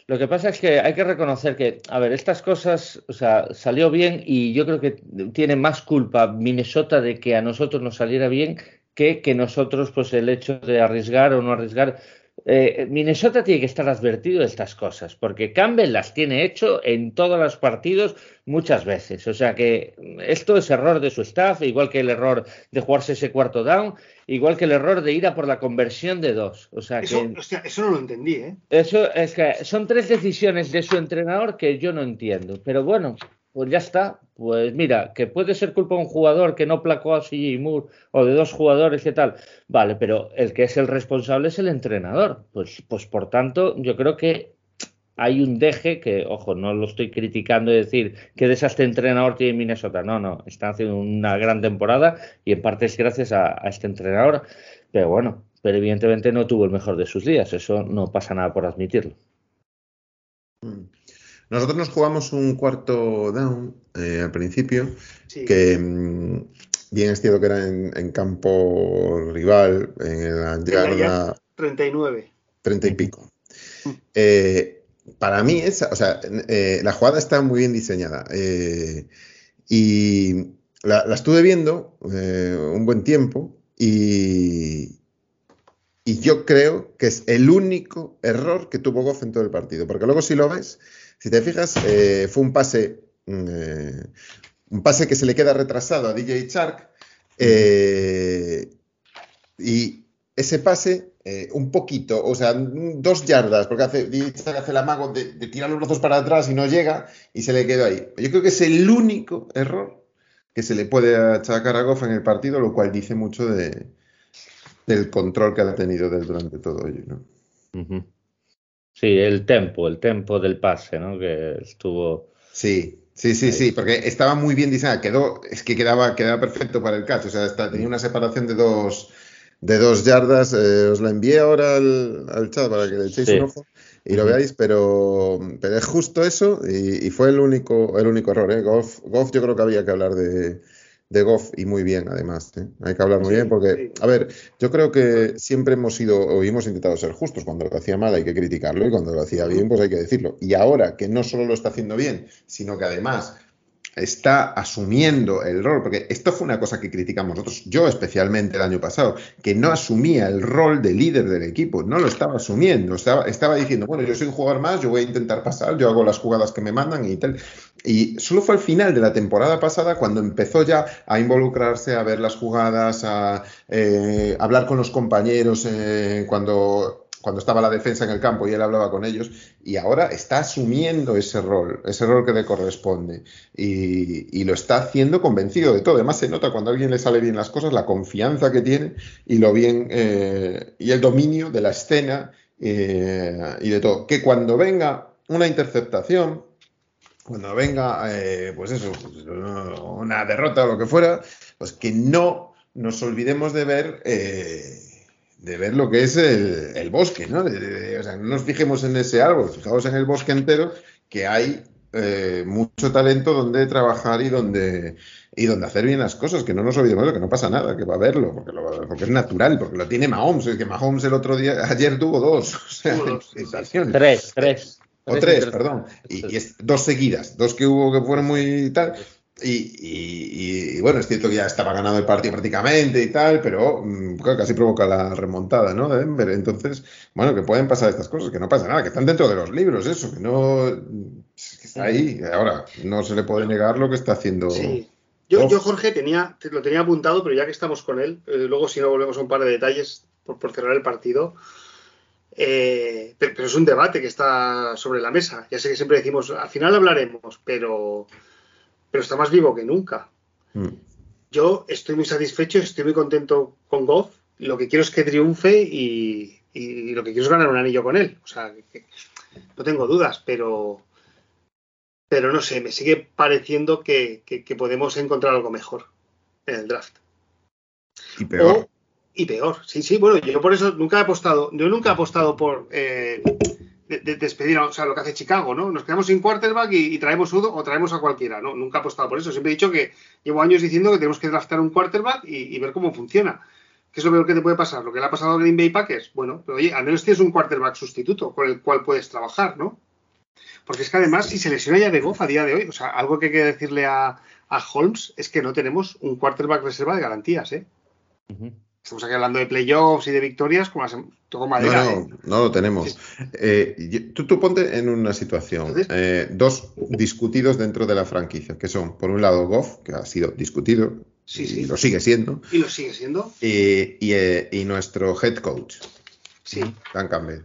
Lo que pasa es que hay que reconocer que, a ver, estas cosas, o sea, salió bien y yo creo que tiene más culpa Minnesota de que a nosotros nos saliera bien que que nosotros, pues el hecho de arriesgar o no arriesgar. Eh, Minnesota tiene que estar advertido de estas cosas, porque Campbell las tiene hecho en todos los partidos muchas veces. O sea que esto es error de su staff, igual que el error de jugarse ese cuarto down, igual que el error de ir a por la conversión de dos. O sea Eso, que hostia, eso no lo entendí, ¿eh? eso es que son tres decisiones de su entrenador que yo no entiendo. Pero bueno, pues ya está. Pues mira, que puede ser culpa de un jugador que no placó a CJ Moore o de dos jugadores y tal. Vale, pero el que es el responsable es el entrenador. Pues, pues por tanto, yo creo que hay un deje que, ojo, no lo estoy criticando y decir que desastre entrenador tiene Minnesota. No, no, están haciendo una gran temporada y en parte es gracias a, a este entrenador. Pero bueno, pero evidentemente no tuvo el mejor de sus días. Eso no pasa nada por admitirlo. Mm. Nosotros nos jugamos un cuarto down eh, al principio, Sí. que mm, bien es cierto que era en, en campo rival, en la yarda 39. 30 y pico. Eh, para mí, esa, o sea, eh, la jugada está muy bien diseñada. y la, la estuve viendo un buen tiempo y, y yo creo que es el único error que tuvo Goff en todo el partido. Porque luego si lo ves, si te fijas, eh, fue un pase, mm, eh, un pase que se le queda retrasado a DJ Chark. eh, y ese pase, un poquito, o sea, dos yardas, porque hace, DJ Chark hace el amago de, de tirar los brazos para atrás y no llega y se le quedó ahí. Yo creo que es el único error que se le puede achacar a Goff en el partido, lo cual dice mucho de, del control que ha tenido durante todo ello, ¿no? Sí, el tempo, el tempo del pase, ¿no? Que estuvo. Sí, sí, sí, Ahí. sí, porque estaba muy bien diseñada, quedó, es que quedaba, quedaba perfecto para el catch, o sea, está- tenía una separación de dos, de dos yardas, eh, os la envié ahora al, al chat para que le echéis Sí. un ojo y lo veáis, pero, pero es justo eso y, y fue el único, el único error, ¿eh? Goff, Goff yo creo que había que hablar de, de Goff y muy bien además, ¿eh? Hay que hablar muy Sí, bien porque, sí. a ver, yo creo que siempre hemos sido o hemos intentado ser justos. Cuando lo hacía mal hay que criticarlo y cuando lo hacía bien pues hay que decirlo. Y ahora que no solo lo está haciendo bien, sino que además está asumiendo el rol, porque esto fue una cosa que criticamos nosotros, yo especialmente el año pasado, que no asumía el rol de líder del equipo, no lo estaba asumiendo, estaba, estaba diciendo, bueno, yo soy un jugador más, yo voy a intentar pasar, yo hago las jugadas que me mandan y tal. Y solo fue al final de la temporada pasada cuando empezó ya a involucrarse, a ver las jugadas, a eh, hablar con los compañeros eh, cuando, cuando estaba la defensa en el campo y él hablaba con ellos. Y ahora está asumiendo ese rol, ese rol que le corresponde. Y, lo está haciendo convencido de todo. Además, se nota cuando a alguien le sale bien las cosas, la confianza que tiene y lo bien eh, y el dominio de la escena eh, y de todo. Que cuando venga una interceptación cuando venga, eh, pues eso, una derrota o lo que fuera, pues que no nos olvidemos de ver, eh, de ver lo que es el, el bosque, ¿no? De, de, o sea, no nos fijemos en ese árbol, fijaos en el bosque entero, que hay eh, mucho talento donde trabajar y donde, y donde hacer bien las cosas, que no nos olvidemos de que no pasa nada, que va a verlo, porque, lo, porque es natural, porque lo tiene Mahomes, es que Mahomes el otro día, ayer tuvo dos, o sea, Tuvo dos, sensaciones. Tres, tres. O tres, perdón. Y, y es dos seguidas, dos que hubo que fueron muy tal. Y, y, y, bueno, es cierto que ya estaba ganado el partido prácticamente y tal, pero mmm, casi provoca la remontada, ¿no? De Denver. Entonces, bueno, que pueden pasar estas cosas, que no pasa nada, que están dentro de los libros, eso, que no. Que está ahí. Ahora, no se le puede negar lo que está haciendo. Sí. Yo, yo, Jorge, tenía, lo tenía apuntado, pero ya que estamos con él, eh, luego si no volvemos a un par de detalles por, por cerrar el partido. Eh, pero, pero, es un debate que está sobre la mesa. Ya sé que siempre decimos, al final hablaremos, pero, pero está más vivo que nunca. Mm. Yo estoy muy satisfecho, estoy muy contento con Goff. Lo que quiero es que triunfe y, y lo que quiero es ganar un anillo con él. O sea, que, no tengo dudas, pero, pero no sé, me sigue pareciendo que, que, que, podemos encontrar algo mejor en el draft. Y peor. O, y peor, sí, sí, bueno, yo por eso nunca he apostado, yo nunca he apostado por eh, despedir, o sea, lo que hace Chicago, ¿no? Nos quedamos sin quarterback y, traemos uno o traemos a cualquiera, ¿no? Nunca he apostado por eso. Siempre he dicho que llevo años diciendo que tenemos que draftar un quarterback y, ver cómo funciona. ¿Qué es lo peor que te puede pasar? ¿Lo que le ha pasado a Green Bay Packers? Bueno, pero oye, al menos tienes un quarterback sustituto con el cual puedes trabajar, ¿no? Porque es que además, si se lesiona ya de Goff a día de hoy, o sea, algo que hay que decirle a, Holmes es que no tenemos un quarterback reserva de garantías, ¿eh? Estamos aquí hablando de playoffs y de victorias, como las, todo madera. No, no, ¿eh? no lo tenemos. Eh, tú, tú, ponte en una situación. Eh, dos discutidos dentro de la franquicia, que son, por un lado, Goff, que ha sido discutido. Sí, sí. Y lo sigue siendo. Y lo sigue siendo. Y, y, nuestro head coach. Sí. Dan Campbell.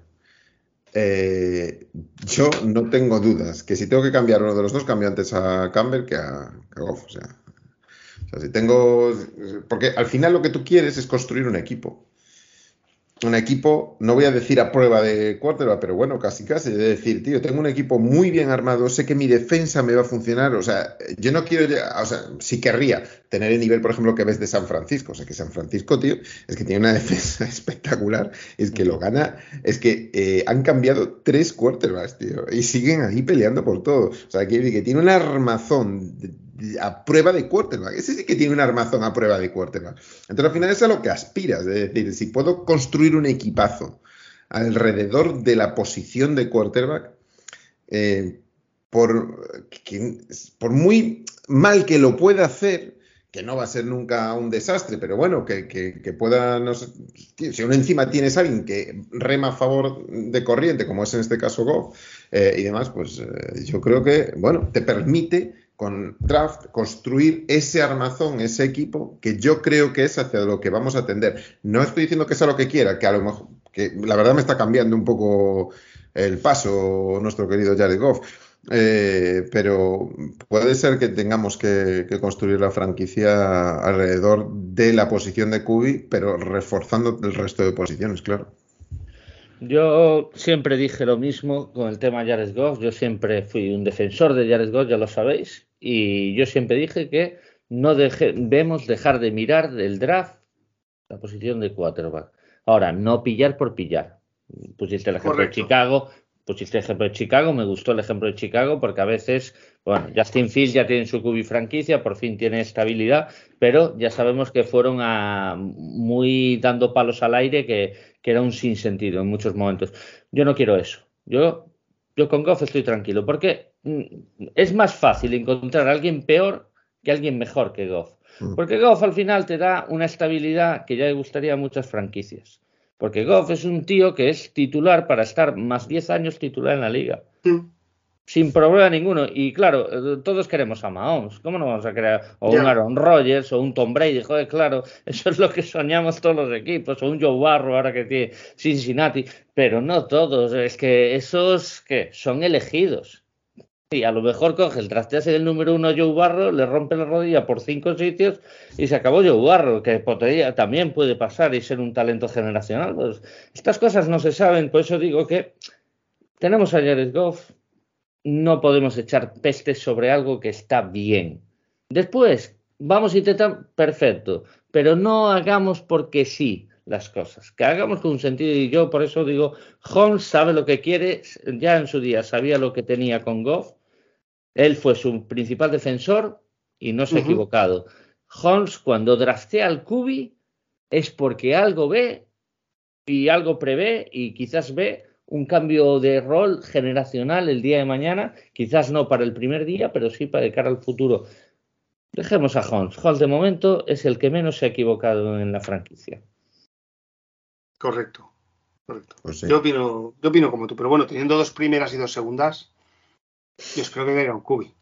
yo no tengo dudas que si tengo que cambiar uno de los dos, cambio antes a Campbell que a, que a Goff. O sea, si tengo. Porque al final lo que tú quieres es construir un equipo. Un equipo, no voy a decir a prueba de quarterback, pero bueno, casi casi. De decir, tío, tengo un equipo muy bien armado, sé que mi defensa me va a funcionar. O sea, yo no quiero. O sea, sí querría tener el nivel, por ejemplo, que ves de San Francisco. O sea, que San Francisco, tío, es que tiene una defensa espectacular. Es que lo gana. Es que eh, han cambiado tres quarterbacks, tío, y siguen ahí peleando por todo. O sea, que, que tiene un armazón a prueba de quarterback. Ese sí que tiene un armazón a prueba de quarterback. Entonces al final es a lo que aspiras. Es decir, si puedo construir un equipazo alrededor de la posición de quarterback, eh, por, por muy mal que lo pueda hacer, que no va a ser nunca un desastre, pero bueno, que, pueda, no sé, si uno encima tienes a alguien que rema a favor de corriente, como es en este caso Goff, eh, y demás, pues eh, yo creo que, bueno, te permite con draft construir ese armazón, ese equipo que yo creo que es hacia lo que vamos a tender. No estoy diciendo que sea lo que quiera, que a lo mejor, que la verdad me está cambiando un poco el paso nuestro querido Jared Goff. Eh, pero puede ser que tengamos que, construir la franquicia alrededor de la posición de Kubi, pero reforzando el resto de posiciones, claro. Yo siempre dije lo mismo con el tema Jared Goff. Yo siempre fui un defensor de Jared Goff, ya lo sabéis. Y yo siempre dije que no debemos dejar de mirar del draft la posición de quarterback. Ahora, no pillar por pillar. Pusiste el ejemplo de Chicago, pusiste el ejemplo de Chicago, me gustó el ejemplo de Chicago porque a veces, bueno, Justin Fields ya tiene su cubi franquicia, por fin tiene estabilidad, pero ya sabemos que fueron a muy dando palos al aire que, que era un sinsentido en muchos momentos. Yo no quiero eso. Yo, yo con Goff estoy tranquilo, porque mm, es más fácil encontrar a alguien peor que alguien mejor que Goff. Mm. Porque Goff al final te da una estabilidad que ya le gustaría a muchas franquicias. Porque Goff es un tío que es titular para estar más 10 años titular en la liga. Sin problema ninguno. Y claro, eh, todos queremos a Mahomes. ¿Cómo no vamos a crear? O un Aaron Rodgers o un Tom Brady. Joder, claro, eso es lo que soñamos todos los equipos. O un Joe Barro ahora que tiene Cincinnati. Pero no todos. Es que esos que son elegidos. Y a lo mejor coge el trasteas el número uno Joe Barro, le rompe la rodilla por cinco sitios y se acabó Joe Barro, que podría, también puede pasar y ser un talento generacional. Pues estas cosas no se saben, por eso digo que tenemos a Jared Goff, no podemos echar peste sobre algo que está bien. Después, vamos a intentar, perfecto, pero no hagamos porque sí las cosas, que hagamos con un sentido. Y yo por eso digo, Holmes sabe lo que quiere, ya en su día sabía lo que tenía con Goff, él fue su principal defensor y no se ha equivocado. Holmes cuando draftea al Cubi es porque algo ve y algo prevé y quizás ve un cambio de rol generacional el día de mañana, quizás no para el primer día, pero sí para de cara al futuro. Dejemos a Holmes. Holmes de momento es el que menos se ha equivocado en la franquicia. Correcto. Correcto. Pues yo, opino, yo opino como tú, pero bueno, teniendo dos primeras y dos segundas, yo espero que era un cubi.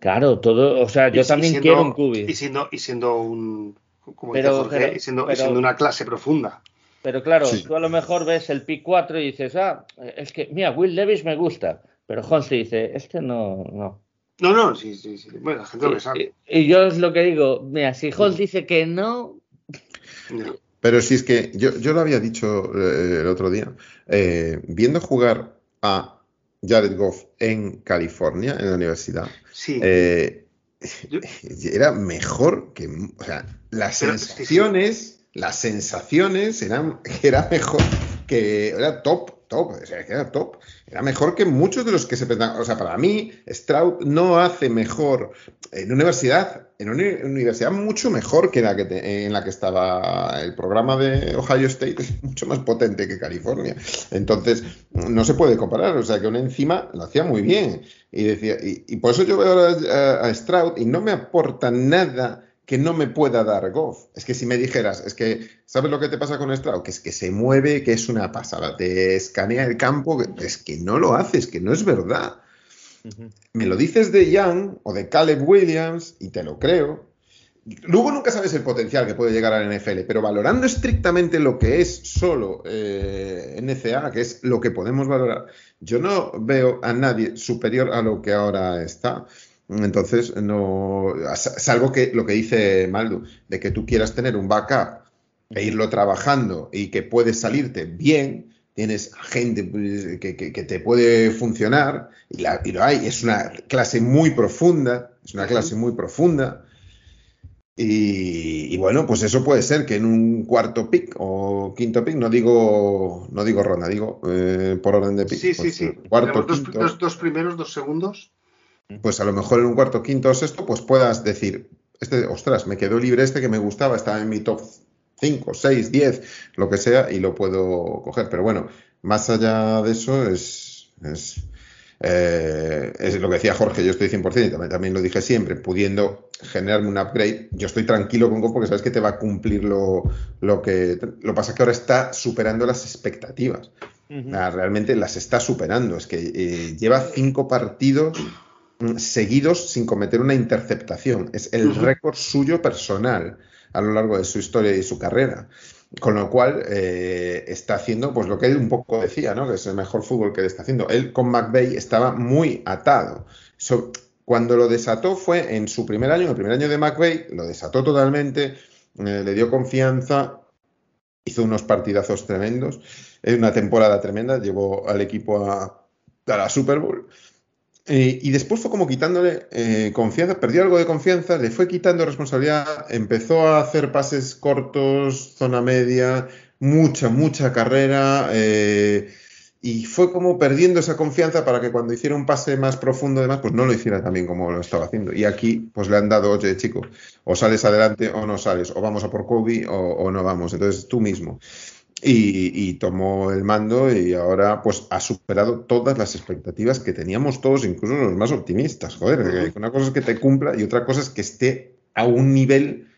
Claro, todo, o sea, yo también quiero un cubi. Y siendo, y siendo un, como Jorge, y siendo una clase profunda. Pero claro, tú a lo mejor ves el pick 4 y dices, ah, es que, mira, Will Levis me gusta. Pero Holmes dice, este no, no. No, no, sí, sí, sí. Bueno, la gente lo sabe. Y, yo es lo que digo, mira, si Holmes dice que no. Pero si es que yo, yo lo había dicho eh, el otro día, eh, viendo jugar a Jared Goff en California, en la universidad, sí. Eh, era mejor que. O sea, las sensaciones las sensaciones eran, era mejor que era top top, era top. Era mejor que muchos de los que se presentan. O sea, para mí, Stroud no hace mejor en universidad, en una universidad mucho mejor que, la que en la que estaba el programa de Ohio State, es mucho más potente que California. Entonces, no se puede comparar. O sea, que una encima lo hacía muy bien. Y, decía, y, por eso yo veo a, a Stroud y no me aporta nada que no me pueda dar Goff. Es que si me dijeras, es que, ¿sabes lo que te pasa con Stroud? Que es que se mueve, que es una pasada, te escanea el campo, es que no lo haces, que no es verdad. Me lo dices de Young o de Caleb Williams y te lo creo. Luego nunca sabes el potencial que puede llegar al NFL, pero valorando estrictamente lo que es solo eh, NCA, que es lo que podemos valorar, yo no veo a nadie superior a lo que ahora está. Entonces, no, salvo que lo que dice Maldu, de que tú quieras tener un backup e irlo trabajando y que puedes salirte bien, tienes gente pues, que, te puede funcionar y, lo hay. Es una clase muy profunda, es una clase muy profunda. Y, bueno, pues eso puede ser que en un cuarto pick o quinto pick, no digo, no digo ronda, digo eh, por orden de pick. Sí, sí, pues, sí. cuarto, dos, dos, primeros, dos segundos pues a lo mejor en un cuarto, quinto o sexto, pues puedas decir, este, ostras, me quedó libre este que me gustaba, estaba en mi top 5, 6, 10, lo que sea, y lo puedo coger. Pero bueno, más allá de eso es, es, eh, lo que decía Jorge, yo estoy 100% y también, también, lo dije siempre, pudiendo generarme un upgrade, yo estoy tranquilo con Go porque sabes que te va a cumplir lo, lo que... Lo pasa que ahora está superando las expectativas. realmente las está superando. Es que eh, lleva cinco partidos seguidos sin cometer una interceptación. Es el récord suyo personal a lo largo de su historia y su carrera. Con lo cual eh, está haciendo pues lo que él un poco decía, ¿no? Que es el mejor fútbol que él está haciendo. Él con McVeigh estaba muy atado. cuando lo desató fue en su primer año, en el primer año de McVeigh, lo desató totalmente, eh, le dio confianza, hizo unos partidazos tremendos, una temporada tremenda, llevó al equipo a la Super Bowl eh, y después fue como quitándole eh, confianza, perdió algo de confianza, le fue quitando responsabilidad, empezó a hacer pases cortos, zona media, mucha, mucha carrera, eh, y fue como perdiendo esa confianza para que cuando hiciera un pase más profundo, además, pues no lo hiciera también como lo estaba haciendo. Y aquí, pues le han dado, oye, chico, o sales adelante o no sales, o vamos a por Kobe o, o no vamos. Entonces, tú mismo. Y, tomó el mando y ahora pues ha superado todas las expectativas que teníamos todos, incluso los más optimistas. Joder, una cosa es que te cumpla y otra cosa es que esté a un nivel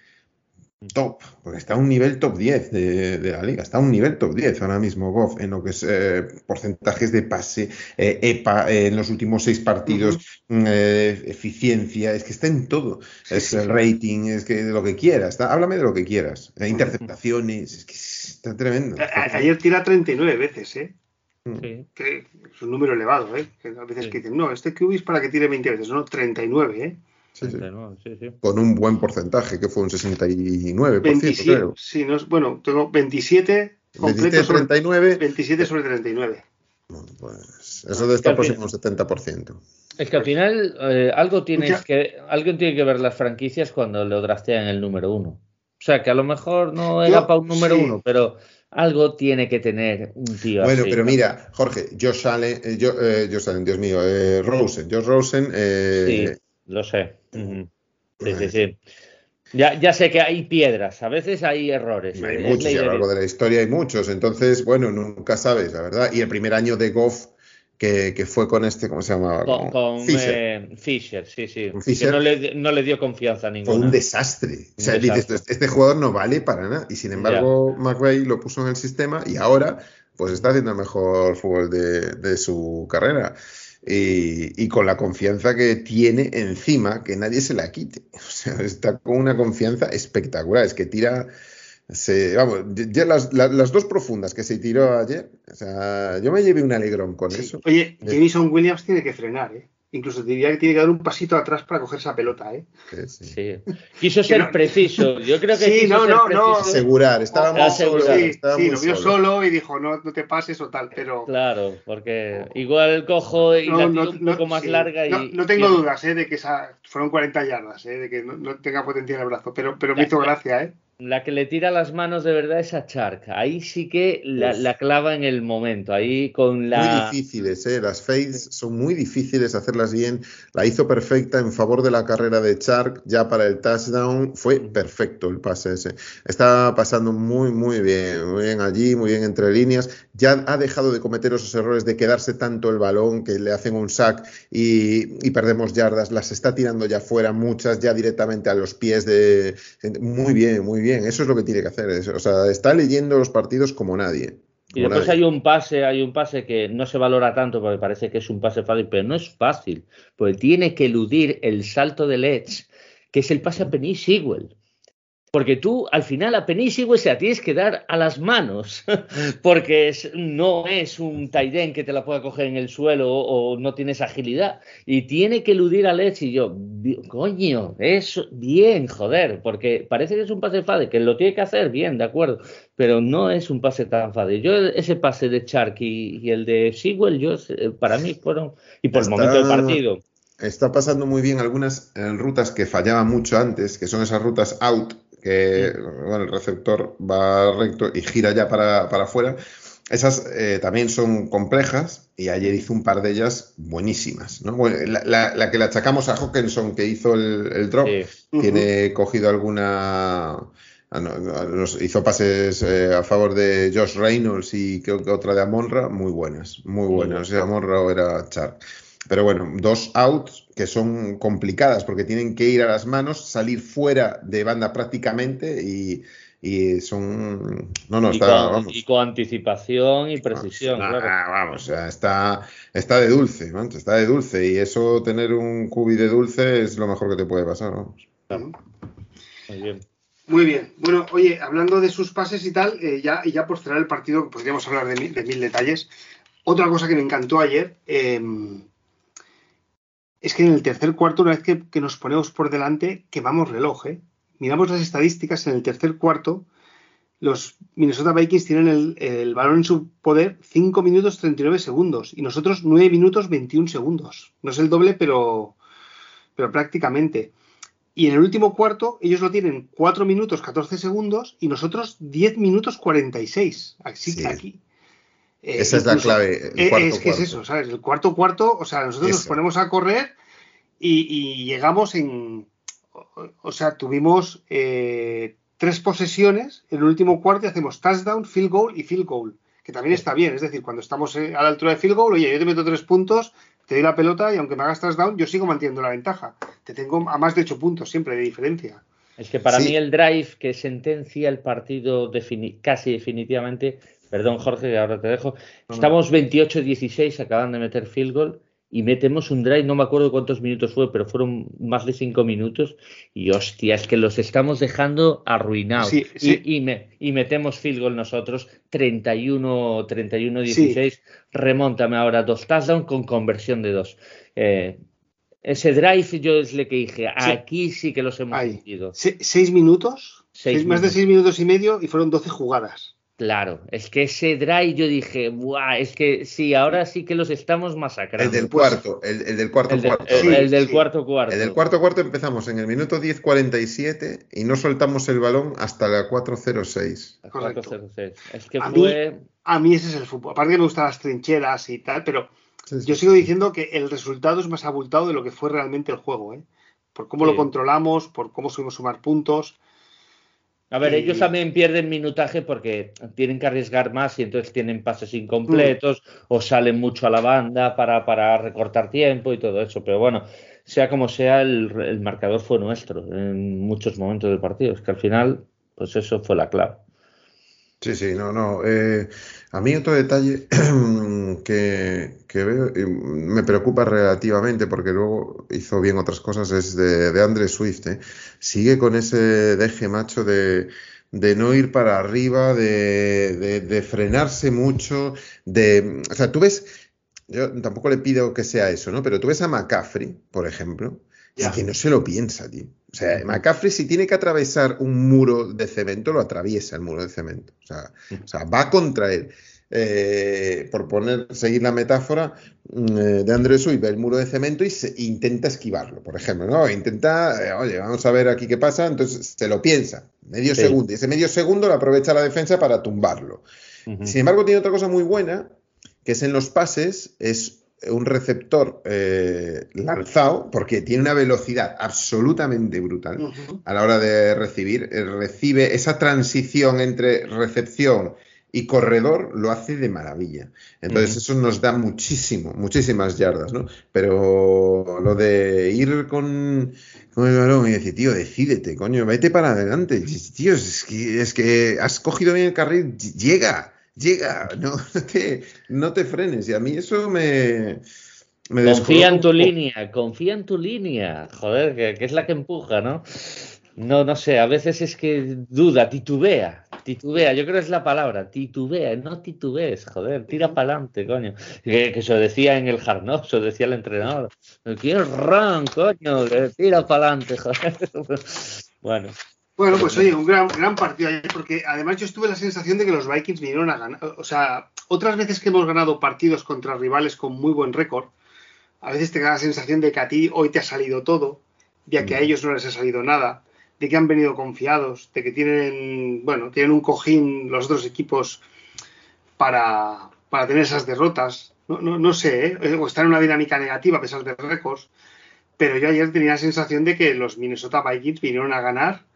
top, porque está a un nivel top 10 de, la liga, está a un nivel top 10 ahora mismo Goff en lo que es eh, porcentajes de pase, EPA eh, en los últimos seis partidos, eh, eficiencia, es que está en todo, es el rating, es que de lo que quieras, háblame de lo que quieras, interceptaciones, es que está tremendo. ayer tira 39 veces, ¿eh? Mm. Que es un número elevado, ¿eh? Que a veces que dicen, no, este QB es para que tire 20 veces, no, 39, ¿eh? Con un buen porcentaje, que fue un 69%, 27, creo. Sí, no, bueno, tengo 27 27 sobre 39. 27 sobre 39. Bueno, pues eso de estar próximo un 70%. Es que al final eh, algo tienes que alguien tiene que ver las franquicias cuando lo draftean el número uno. O sea, que a lo mejor no era para un número uno, pero algo tiene que tener un tío Bueno, pero mira, Jorge, Josh Allen, eh, yo, eh, Josh Allen, Dios mío, eh, Rosen, Josh Rosen, sí, lo sé. Sí, sí, sí. Ya, ya, sé que hay piedras, a veces hay errores. Hay muchos, a lo largo de la historia hay muchos, entonces, bueno, nunca sabes, la verdad. Y el primer año de Goff, que, que fue con este, ¿cómo se llamaba? Con, Fisher. Eh, Fisher. sí, sí. Fisher, no, le, no, le, dio confianza ninguna. Fue un desastre. O sea, dices, este, este jugador no vale para nada. Y sin embargo, McVeigh lo puso en el sistema y ahora, pues está haciendo el mejor fútbol de, de su carrera y, con la confianza que tiene encima, que nadie se la quite. O sea, está con una confianza espectacular. Es que tira. Se, vamos, ya las, las, dos profundas que se tiró ayer, o sea, yo me llevé un alegrón con eso. Oye, Jameson Williams tiene que frenar, ¿eh? Incluso diría que tiene que dar un pasito atrás para coger esa pelota, ¿eh? Sí. Quiso ser preciso. Yo creo que sí, quiso no, ser no, preciso. no. Asegurar, estaba muy solo. Sí, sí lo vio solo. y dijo, no, no te pases o tal, pero. Claro, porque igual cojo y la tiro un poco más larga y. No, tengo dudas, ¿eh? De que esa fueron 40 yardas, ¿eh? De que no, tenga potencia en el brazo, pero, pero me hizo gracia, ¿eh? La que le tira las manos de verdad es a Chark. Ahí sí que la, la clava en el momento. Ahí con la. Muy difíciles, ¿eh? Las fades son muy difíciles hacerlas bien. La hizo perfecta en favor de la carrera de Chark. Ya para el touchdown fue perfecto el pase ese. Está pasando muy, muy bien. Muy bien allí, muy bien entre líneas. Ya ha dejado de cometer esos errores de quedarse tanto el balón que le hacen un sack y, y perdemos yardas. Las está tirando ya fuera, muchas ya directamente a los pies de. Muy bien, muy bien eso es lo que tiene que hacer. O sea, está leyendo los partidos como nadie. y después hay un pase, hay un pase que no se valora tanto porque parece que es un pase fácil, pero no es fácil, porque tiene que eludir el salto de Edge, que es el pase a Penny Sewell. Porque tú al final a Penny se la tienes que dar a las manos, porque es, no es un Taiden que te la pueda coger en el suelo o, no tienes agilidad. Y tiene que eludir a Let's y yo, coño, es bien, joder, porque parece que es un pase fácil, que lo tiene que hacer bien, de acuerdo, pero no es un pase tan fácil. Yo ese pase de Chark y, el de Sewell, yo, eh, para mí fueron, y por el momento del partido. Está pasando muy bien algunas eh, rutas que fallaban mucho antes, que son esas rutas out, que bueno, el receptor va recto y gira ya para, para afuera. Esas eh, también son complejas y ayer hizo un par de ellas buenísimas. ¿no? la, la, que le achacamos a Hawkinson, que hizo el, drop, tiene cogido alguna... Ah, nos hizo pases eh, a favor de Josh Reynolds y creo que otra de Amonra, muy buenas, muy buenas. O sea, Amonra era Char. Pero bueno, dos outs que son complicadas porque tienen que ir a las manos, salir fuera de banda prácticamente y, son. No, no, y está. Con, Y con anticipación y precisión, claro. Vamos, está, está de dulce, ¿no? está de dulce. Y eso, tener un cubi de dulce es lo mejor que te puede pasar, vamos. Muy bien. Muy bien. Bueno, oye, hablando de sus pases y tal, eh, ya, y ya por cerrar el partido, podríamos hablar de mil, de mil detalles. Otra cosa que me encantó ayer, eh, es que en el tercer cuarto, una vez que, nos ponemos por delante, quemamos reloj. ¿eh? Miramos las estadísticas en el tercer cuarto. Los Minnesota Vikings tienen el, balón en su poder 5 minutos 39 segundos y nosotros 9 minutos 21 segundos. No es el doble, pero, pero prácticamente. Y en el último cuarto ellos lo tienen 4 minutos 14 segundos y nosotros 10 minutos 46. Así que aquí eh, Esa es la clave. Eh, es que es eso, ¿sabes? El cuarto cuarto, o sea, nosotros nos ponemos a correr y, llegamos en. O, sea, tuvimos eh, tres posesiones en el último cuarto y hacemos touchdown, field goal y field goal. Que también está bien, es decir, cuando estamos a la altura de field goal, oye, yo te meto tres puntos, te doy la pelota y aunque me hagas touchdown, yo sigo manteniendo la ventaja. Te tengo a más de ocho puntos siempre de diferencia. Es que para mí el drive que sentencia el partido casi definitivamente Perdón, Jorge, ahora te dejo. Estamos 28-16, acaban de meter field goal y metemos un drive, no me acuerdo cuántos minutos fue, pero fueron más de cinco minutos. Y hostia, es que los estamos dejando arruinados. Y, metemos field goal nosotros, 31-16. Remóntame ahora dos touchdowns con conversión de dos. Eh, ese drive yo es lo que dije, aquí sí que los hemos metido. ¿Seis minutos? Más de seis minutos y medio y fueron 12 jugadas. Claro, es que ese drive yo dije, Buah, es que sí, ahora sí que los estamos masacrando. El del cuarto, el, del cuarto cuarto. El, del cuarto cuarto. El del cuarto cuarto empezamos en el minuto 10.47 y no soltamos el balón hasta la 4.06. 4.06. Es que a fue... Mí, a mí ese es el fútbol. Aparte que me gustan las trincheras y tal, pero yo sigo diciendo que el resultado es más abultado de lo que fue realmente el juego, ¿eh? Por cómo lo controlamos, por cómo subimos sumar puntos. A ver, ellos también pierden minutaje porque tienen que arriesgar más y entonces tienen pases incompletos o salen mucho a la banda para, para, recortar tiempo y todo eso. Pero bueno, sea como sea, el, marcador fue nuestro en muchos momentos del partido. Es que al final, pues eso fue la clave. Sí, sí, no, no. Eh, a mí otro detalle que, veo y me preocupa relativamente porque luego hizo bien otras cosas es de, de Andre Swift. ¿eh? Sigue con ese deje macho de, no ir para arriba, de, frenarse mucho, de... O sea, tú ves, yo tampoco le pido que sea eso, ¿no? Pero tú ves a McCaffrey, por ejemplo, y que no se lo piensa, tío. O sea, McCaffrey si tiene que atravesar un muro de cemento, lo atraviesa el muro de cemento. O sea, va contra él. eh, por poner, seguir la metáfora mm, eh, de Andrés Uy, ve el muro de cemento y se, intenta esquivarlo, por ejemplo, ¿no? Intenta, eh, oye, vamos a ver aquí qué pasa, entonces se lo piensa, medio Sí. segundo, y ese medio segundo lo aprovecha la defensa para tumbarlo. Sin embargo, tiene otra cosa muy buena, que es en los pases, es un receptor eh, lanzado, porque tiene una velocidad absolutamente brutal a la hora de recibir, eh, recibe esa transición entre recepción y corredor, lo hace de maravilla. Entonces, eso nos da muchísimo, muchísimas yardas, ¿no? Pero lo de ir con, con el balón y decir, tío, decídete, coño, vete para adelante. Tío, es que, es que has cogido bien el carril, ll- llega, llega, no, no te, no te frenes. Y a mí eso me. me Confía en tu línea, confía en tu línea, joder, que, que es la que empuja, ¿no? No, no sé, a veces es que duda, titubea, titubea, yo creo que es la palabra, titubea, no titubees, joder, tira para adelante, coño. Que, que se lo decía en el Knocks, se lo decía el entrenador, ¿quieres run, coño? Que tira para adelante, joder. Bueno, Bueno, pues oye, un gran, gran partido ayer, porque además yo estuve la sensación de que los Vikings vinieron a ganar. O sea, otras veces que hemos ganado partidos contra rivales con muy buen récord, a veces te da la sensación de que a ti hoy te ha salido todo, de que a Mm. ellos no les ha salido nada, de que han venido confiados, de que tienen, bueno, tienen un cojín los otros equipos para, para tener esas derrotas. No, no, no sé, ¿eh? o están en una dinámica negativa a pesar de récords. Pero yo ayer tenía la sensación de que los Minnesota Vikings vinieron a ganar,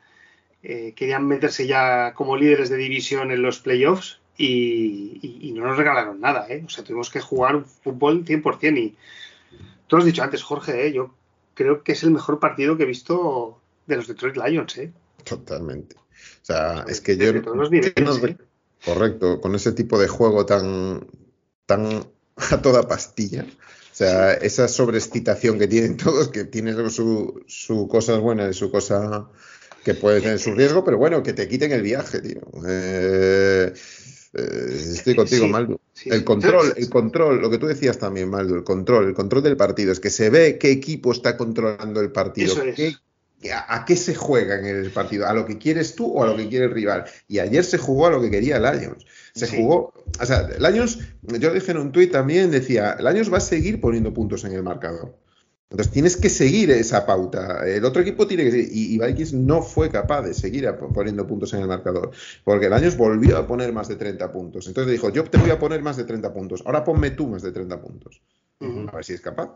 eh, querían meterse ya como líderes de división en los playoffs y, y- y no nos regalaron nada. ¿eh? O sea, tuvimos que jugar un fútbol 100%. Y tú lo has dicho antes, Jorge, ¿eh? yo creo que es el mejor partido que he visto de los Detroit Lions. ¿eh? Totalmente. O sea, es que yo. Niveles, ¿eh? Correcto, con ese tipo de juego tan, tan a toda pastilla. O sea, esa sobreexcitación que tienen todos, que tiene su, su cosas buenas y su cosa que puede tener su riesgo, pero bueno, que te quiten el viaje, tío. Eh, eh, estoy contigo, Sí, Maldo. sí. El control, el control, lo que tú decías también, Maldo, el control, el control del partido, es que se ve qué equipo está controlando el partido, Eso es. qué- a, a qué se juega en el partido, a lo que quieres tú o a lo que quiere el rival. Y ayer se jugó a lo que quería Lions. Se Sí. jugó, o sea, Lions, yo dije en un tuit también, decía, Lions va a seguir poniendo puntos en el marcador. Entonces tienes que seguir esa pauta. El otro equipo tiene que seguir. Y, y Vikings no fue capaz de seguir poniendo puntos en el marcador. Porque Lions volvió a poner más de 30 puntos. Entonces dijo, yo te voy a poner más de 30 puntos. Ahora ponme tú más de 30 puntos. A ver si es capaz.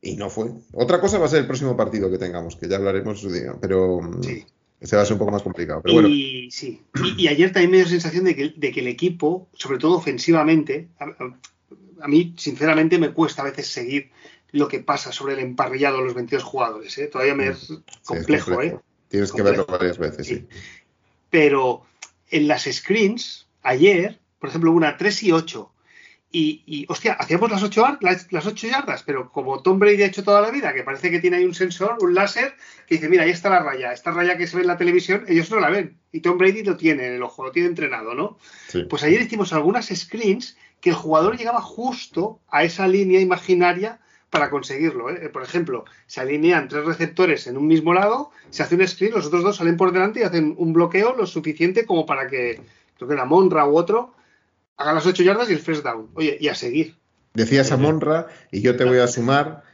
Y no fue. Otra cosa va a ser el próximo partido que tengamos, que ya hablaremos su día. Pero mm, Sí. ese va a ser un poco más complicado. Pero bueno, Y sí, y, y ayer también me dio la sensación de que, de que el equipo, sobre todo ofensivamente, a, a- a mí sinceramente me cuesta a veces seguir lo que pasa sobre el emparrillado de los 22 jugadores. ¿eh? Todavía me es sí, es complejo, ¿eh? Tienes que complejo. verlo varias veces, sí. Sí. Pero en las screens, ayer, por ejemplo, una 3 y 8. Y, y, hostia, hacíamos las 8, las, las 8 yardas, pero como Tom Brady ha hecho toda la vida, que parece que tiene ahí un sensor, un láser, que dice, mira, ahí está la raya, esta raya que se ve en la televisión, ellos no la ven. Y Tom Brady lo tiene en el ojo, lo tiene entrenado, ¿no? Sí. Pues ayer hicimos algunas screens que el jugador llegaba justo a esa línea imaginaria para conseguirlo. ¿eh? Por ejemplo, se alinean tres receptores en un mismo lado, se hace un screen, los otros dos salen por delante y hacen un bloqueo lo suficiente como para que, creo que era Monra u otro, haga las ocho yardas y el first down. Oye, y a seguir. Decías a Monra, y yo te voy a sumar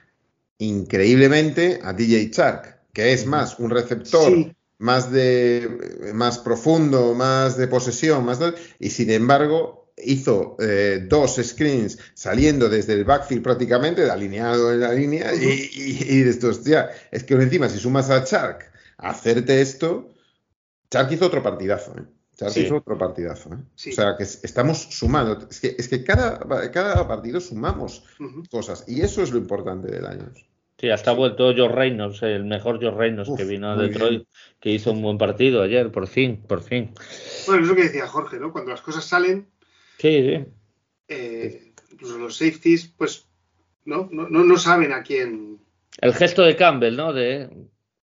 increíblemente a DJ Chark, que es más un receptor Sí. más de más profundo, más de posesión, más de- y sin embargo hizo eh, dos screens saliendo desde el backfield prácticamente, alineado en la línea, y, y, y de estos, ya, es que encima si sumas a Chark a hacerte esto, Chark hizo otro partidazo, ¿eh? Chark Sí. hizo otro partidazo, ¿eh? Sí. O sea, que es- estamos sumando, es que, es que cada, cada partido sumamos cosas, y eso es lo importante del año. sí, hasta ha vuelto Joe Reynolds, el mejor Joe Reynolds Uf, que vino a Detroit, que hizo un buen partido ayer, por fin, por fin. Bueno, es lo que decía Jorge, ¿no? Cuando las cosas salen, Sí, sí. eh, incluso los safeties, pues, ¿no? No, no, saben a quién. El gesto de Campbell, ¿no? De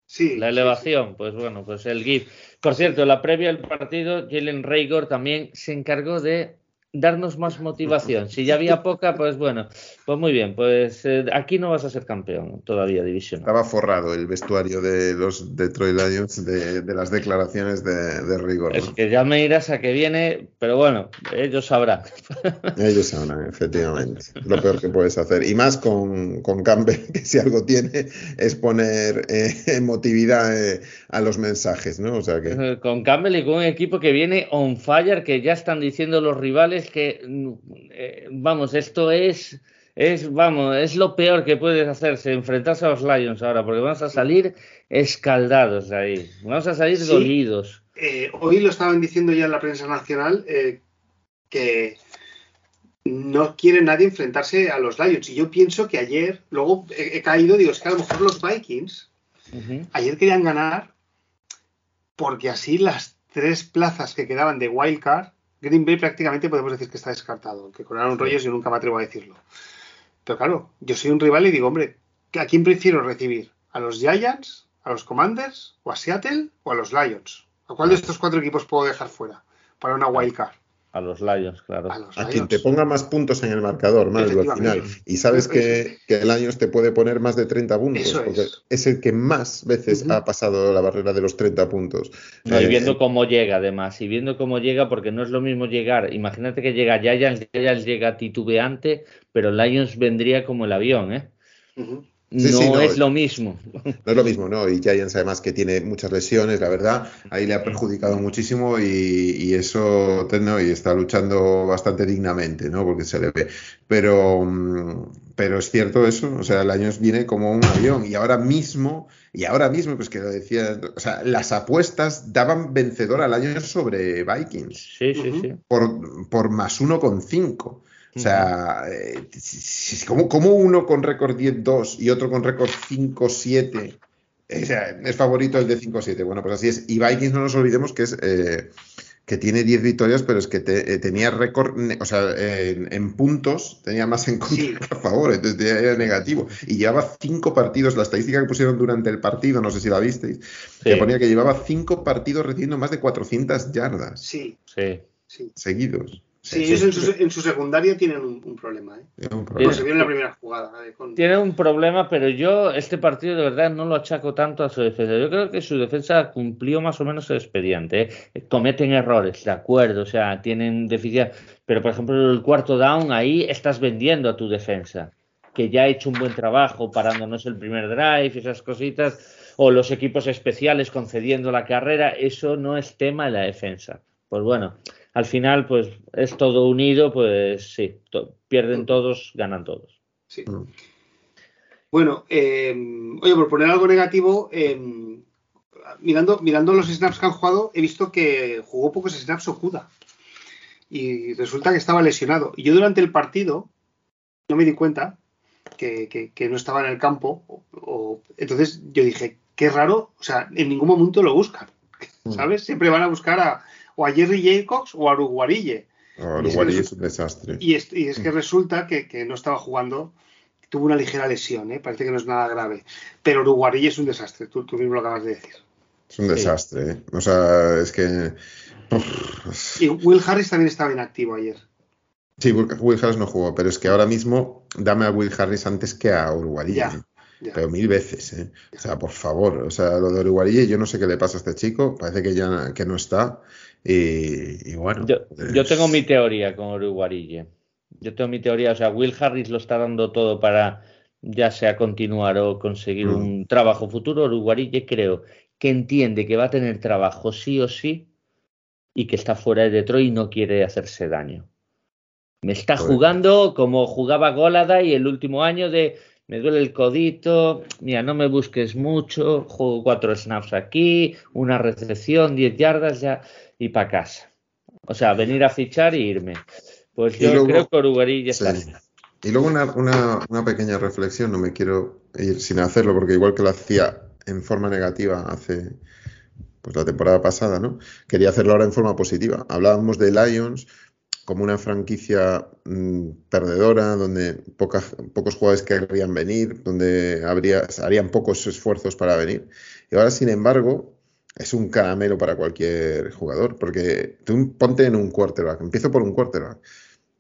Sí. la sí, elevación, pues bueno, pues el GIF. Por cierto, la previa del partido, Jalen Raygor también se encargó de darnos más motivación. Si ya había poca, pues bueno, pues muy bien, pues eh, aquí no vas a ser campeón todavía división. Estaba forrado el vestuario de los Detroit Lions de, las declaraciones de, rigor. Es que ya me irás a que viene, pero bueno, ellos sabrán. Ellos sabrán, efectivamente. Lo peor que puedes hacer. Y más con, con Campbell, que si algo tiene es poner eh, emotividad eh, a los mensajes, ¿no? O sea que... Con Campbell y con un equipo que viene on fire, que ya están diciendo los rivales que, eh, vamos, esto es, es, vamos, es lo peor que puedes hacerse, enfrentarse a los Lions ahora, porque vamos a salir escaldados de ahí, vamos a salir dolidos. Eh, hoy lo estaban diciendo ya en la prensa nacional eh, que no quiere nadie enfrentarse a los Lions. Y yo pienso que ayer, luego he, caído, digo, es que a lo mejor los Vikings ayer querían ganar porque así las tres plazas que quedaban de wildcard Green Bay prácticamente podemos decir que está descartado, que con Aaron Rodgers yo nunca me atrevo a decirlo. Pero claro, yo soy un rival y digo, hombre, ¿a quién prefiero recibir? ¿A los Giants, a los Commanders, o a Seattle, o a los Lions? ¿A cuál de estos cuatro equipos puedo dejar fuera para una wild card? A los Lions, claro. A, quien te ponga más puntos en el marcador, más al final. Y sabes que, el Lions te puede poner más de 30 puntos, porque es. el que más veces ha pasado la barrera de los 30 puntos. y eh, viendo cómo llega, además, y viendo cómo llega, porque no es lo mismo llegar. Imagínate que llega Giants, Giants llega titubeante, pero Lions vendría como el avión, ¿eh? No, es lo mismo. No es lo mismo, ¿no? Y Giants además que tiene muchas lesiones, la verdad, ahí le ha perjudicado muchísimo y, eso, ¿no? y está luchando bastante dignamente, ¿no? Porque se le ve. Pero, mm, pero es cierto eso, o sea, el año viene como un avión y ahora mismo, y ahora mismo, pues que lo decía, o sea, las apuestas daban vencedor al año sobre Vikings. Sí, sí, sí. Por, por más uno con cinco. O sea, eh, como, uno con récord 10-2 y otro con récord 5-7 es favorito el de 5-7? Bueno, pues así es. Y Vikings no nos olvidemos que es eh, que tiene 10 victorias, pero es que eh, tenía récord, o sea, en, puntos tenía más en contra que a favor, entonces era negativo. Y llevaba 5 partidos, la estadística que pusieron durante el partido, no sé si la visteis, que ponía que llevaba 5 partidos recibiendo más de 400 yardas. Sí. Sí. Seguidos. Sí, ellos en su, secundaria tienen un, problema. ¿eh? Tienen un problema. se vio en la primera jugada. ¿eh? Tienen un problema, pero yo este partido de verdad no lo achaco tanto a su defensa. Yo creo que su defensa cumplió más o menos el expediente. ¿eh? Cometen errores, de acuerdo, o sea, tienen deficiencia. Pero por ejemplo, el cuarto down, ahí estás vendiendo a tu defensa, que ya ha hecho un buen trabajo parándonos el primer drive, esas cositas, o los equipos especiales concediendo la carrera. Eso no es tema de la defensa. Pues bueno al final, pues es todo unido, pues sí, pierden todos, ganan todos. Sí. Bueno, eh, oye, por poner algo negativo, eh, mirando, mirando los snaps que han jugado, he visto que jugó pocos snaps Okuda. Y resulta que estaba lesionado. Y yo durante el partido no me di cuenta que, no estaba en el campo. O, entonces yo dije, qué raro, o sea, en ningún momento lo buscan. Mm. ¿Sabes? Siempre van a buscar a, o a Jerry Jacobs o a Uruguarille. Uruguarille es, un desastre. Y es, que resulta que, no estaba jugando, tuvo una ligera lesión, ¿eh? parece que no es nada grave. Pero Uruguarille es un desastre, tú, mismo lo acabas de decir. Es un desastre, ¿eh? o sea, es que... Y Will Harris también estaba inactivo ayer. Sí, Will Harris no jugó, pero es que ahora mismo dame a Will Harris antes que a Uruguarille. Pero mil veces, ¿eh? O sea, por favor, o sea, lo de Uruguarille, yo no sé qué le pasa a este chico, parece que ya que no está. Y, bueno. Yo, tengo mi teoría con Uruguarille. Yo tengo mi teoría, o sea, Will Harris lo está dando todo para ya sea continuar o conseguir mm. un trabajo futuro. Uruguarille creo que entiende que va a tener trabajo sí o sí y que está fuera de Detroit y no quiere hacerse daño. Me está pues jugando como jugaba Golada y el último año de me duele el codito, mira, no me busques mucho, juego cuatro snaps aquí, una recepción, diez yardas ya y para casa. O sea, venir a fichar e irme. Pues yo creo que Uruguay ya está. Y luego una, pequeña reflexión, no me quiero ir sin hacerlo, porque igual que lo hacía en forma negativa hace pues la temporada pasada, ¿no? Quería hacerlo ahora en forma positiva. Hablábamos de Lions, como una franquicia mm, perdedora, donde pocos jugadores querrían venir, donde habría, harían pocos esfuerzos para venir. Y ahora, sin embargo, es un caramelo para cualquier jugador, porque tú ponte en un quarterback, empiezo por un quarterback.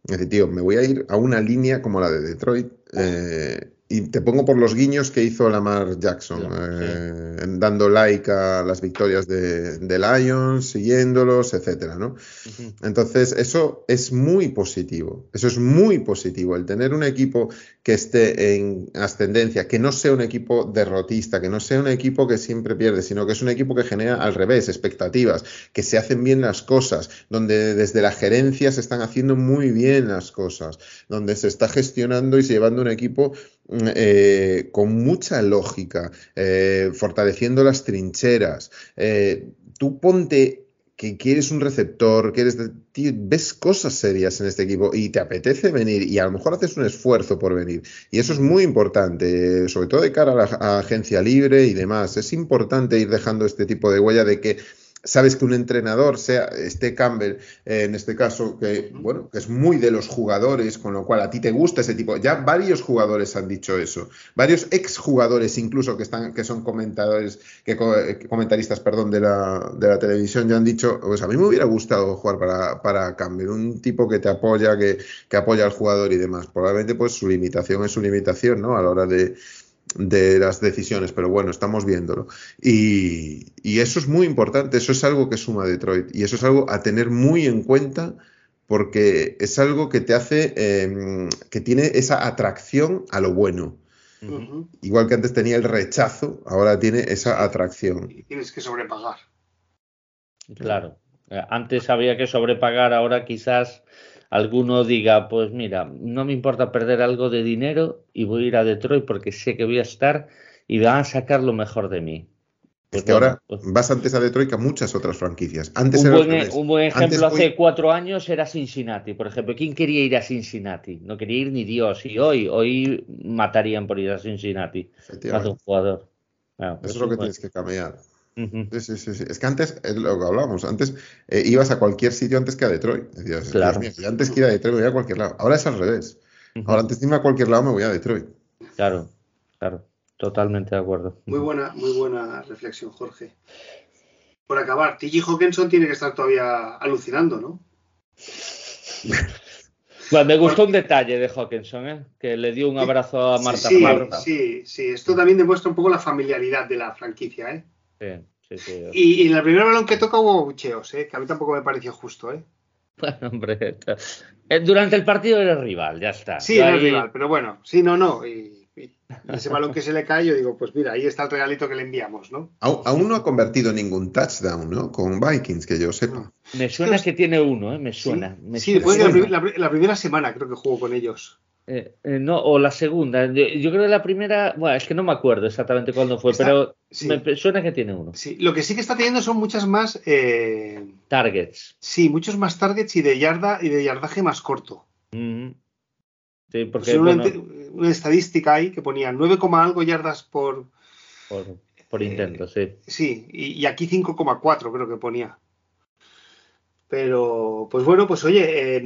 Es decir, tío, me voy a ir a una línea como la de Detroit. Eh, y te pongo por los guiños que hizo Lamar Jackson, eh, dando like a las victorias de, Lions, siguiéndolos, etcétera, ¿no? Entonces, eso es muy positivo. Eso es muy positivo. El tener un equipo que esté en ascendencia, que no sea un equipo derrotista, que no sea un equipo que siempre pierde, sino que es un equipo que genera al revés, expectativas, que se hacen bien las cosas, donde desde la gerencia se están haciendo muy bien las cosas, donde se está gestionando y se llevando un equipo eh, con mucha lógica, eh, fortaleciendo las trincheras. Eh, tú ponte que quieres un receptor, que eres ves cosas serias en este equipo y te apetece venir y a lo mejor haces un esfuerzo por venir. Y eso es muy importante, sobre todo de cara a la agencia libre y demás. Es importante ir dejando este tipo de huella de que sabes que un entrenador, sea este Campbell, eh, en este caso, que bueno, que es muy de los jugadores, con lo cual a ti te gusta ese tipo. Ya varios jugadores han dicho eso, varios exjugadores incluso que están, que son comentadores, que, comentaristas, perdón, de la, de la televisión, ya han dicho, pues a mí me hubiera gustado jugar para, para Campbell, un tipo que te apoya, que, que apoya al jugador y demás. Probablemente, pues su limitación es su limitación, ¿no? A la hora de de las decisiones, pero bueno, estamos viéndolo. Y, eso es muy importante, eso es algo que suma Detroit y eso es algo a tener muy en cuenta porque es algo que te hace, em, que tiene esa atracción a lo bueno. Igual que antes tenía el rechazo, ahora tiene esa atracción. Y tienes que sobrepagar. Claro, antes había que sobrepagar, ahora quizás alguno diga, pues mira, no me importa perder algo de dinero y voy a ir a Detroit porque sé que voy a estar y van a sacar lo mejor de mí. Pues que ahora pues vas antes a Detroit que a muchas otras franquicias. Antes un, buen, un buen ejemplo hace cuatro años era Cincinnati, por ejemplo. ¿Quién quería ir a Cincinnati? No quería ir ni Dios. Y hoy, hoy matarían por ir a Cincinnati. Hace un jugador. Eso es lo que tienes que cambiar. Sí, sí, sí, Es que antes, es lo que hablábamos, antes eh, ibas a cualquier sitio antes que a Detroit. Decías, claro. antes que ir a Detroit me voy a cualquier lado. Ahora es al revés. Ahora antes de irme a cualquier lado me voy a Detroit. Claro, claro. Totalmente de acuerdo. Muy buena, muy buena reflexión, Jorge. Por acabar, T.G. Hawkinson tiene que estar todavía alucinando, ¿no? Bueno, me gustó un detalle de Hawkinson, ¿eh? que le dio un abrazo a Marta. Sí, sí, sí, esto también demuestra un poco la familiaridad de la franquicia. ¿eh? Y, en el primer balón que toca hubo bucheos, ¿eh? que a mí tampoco me pareció justo. ¿eh? Bueno, hombre, eh, durante el partido era rival, ya está. Sí, era rival, pero bueno, sí, no, no. Y, ese balón que se le cae, yo digo, pues mira, ahí está el regalito que le enviamos, ¿no? Aún no ha convertido ningún touchdown, ¿no? Con Vikings, que yo sepa. Me suena que tiene uno, ¿eh? Me suena. Sí, después de la, primera semana creo que jugó con ellos. Eh, eh, no, o la segunda. Yo creo que la primera, bueno, es que no me acuerdo exactamente cuándo fue, pero me suena que tiene uno. Sí, lo que sí que está teniendo son muchas más eh, targets. Sí, muchos más targets y de yarda y de yardaje más corto. Sí, porque una, una, estadística ahí que ponía 9, algo yardas por por, intento, sí. Sí, y, y aquí 5,4 creo que ponía. Pero, pues bueno, pues oye,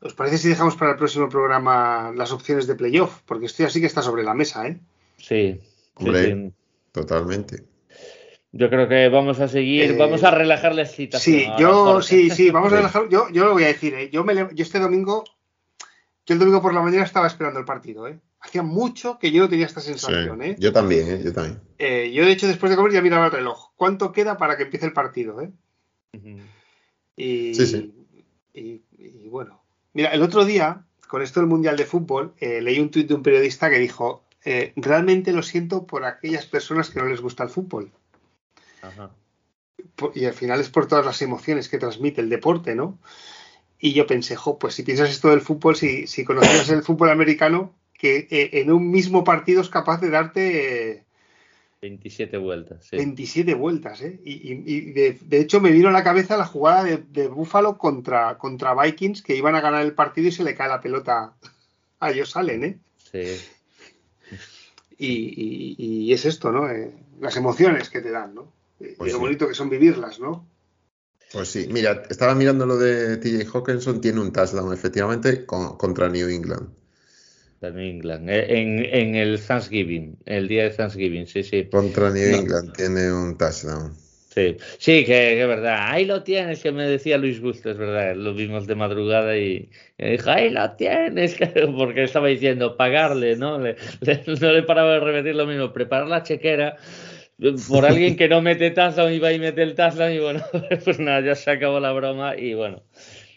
¿Os parece si dejamos para el próximo programa las opciones de playoff? Porque esto así que está sobre la mesa, ¿eh? Sí. totalmente. Yo creo que vamos a seguir, eh, vamos a relajar la excitación. Sí, yo, sí, sí, vamos a relajar. Yo, yo lo voy a decir, ¿eh? yo, me, yo este domingo, yo el domingo por la mañana estaba esperando el partido, ¿eh? Hacía mucho que yo no tenía esta sensación, ¿eh? Yo también, ¿eh? Yo también. Eh, yo, de hecho, después de comer ya miraba el reloj. ¿Cuánto queda para que empiece el partido, eh? y, sí, sí. y bueno, Mira, el otro día, con esto del Mundial de Fútbol, eh, leí un tuit de un periodista que dijo, eh, realmente lo siento por aquellas personas que no les gusta el fútbol. y al final es por todas las emociones que transmite el deporte, ¿no? Y yo pensé, jo, pues si piensas esto del fútbol, si, si conocías el fútbol americano, que eh, en un mismo partido es capaz de darte 27 vueltas. Sí. 27 vueltas, ¿eh? Y, de, hecho me vino a la cabeza la jugada de, de Buffalo contra, contra Vikings, que iban a ganar el partido y se le cae la pelota a ellos salen, ¿eh? Sí. Y, es esto, ¿no? Eh, las emociones que te dan, ¿no? Pues y lo bonito que son vivirlas, ¿no? Pues sí, mira, estaba mirando lo de TJ Hawkinson, tiene un touchdown efectivamente contra New England. New England. Eh, en, el Thanksgiving, el día de Thanksgiving, sí, sí. Contra New England tiene un touchdown. Sí, sí, que es verdad. Ahí lo tienes, que me decía Luis Gusto, es verdad. Lo vimos de madrugada y, y dijo, ahí lo tienes, porque estaba diciendo pagarle, ¿no? Le, le, no le paraba de repetir lo mismo, preparar la chequera por alguien que no mete touchdown y va y mete el touchdown y bueno, pues nada, ya se acabó la broma y bueno,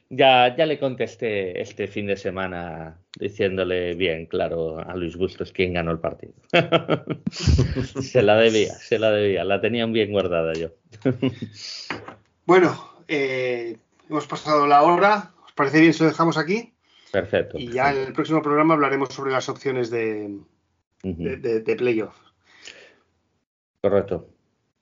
ya, ya le contesté este fin de semana diciéndole bien claro a Luis Bustos quién ganó el partido. se la debía, se la debía, la tenían bien guardada yo. bueno, eh, hemos pasado la hora, ¿os parece bien si lo dejamos aquí? Perfecto. Y ya en el próximo programa hablaremos sobre las opciones de, uh -huh. de, de, de playoff. Correcto.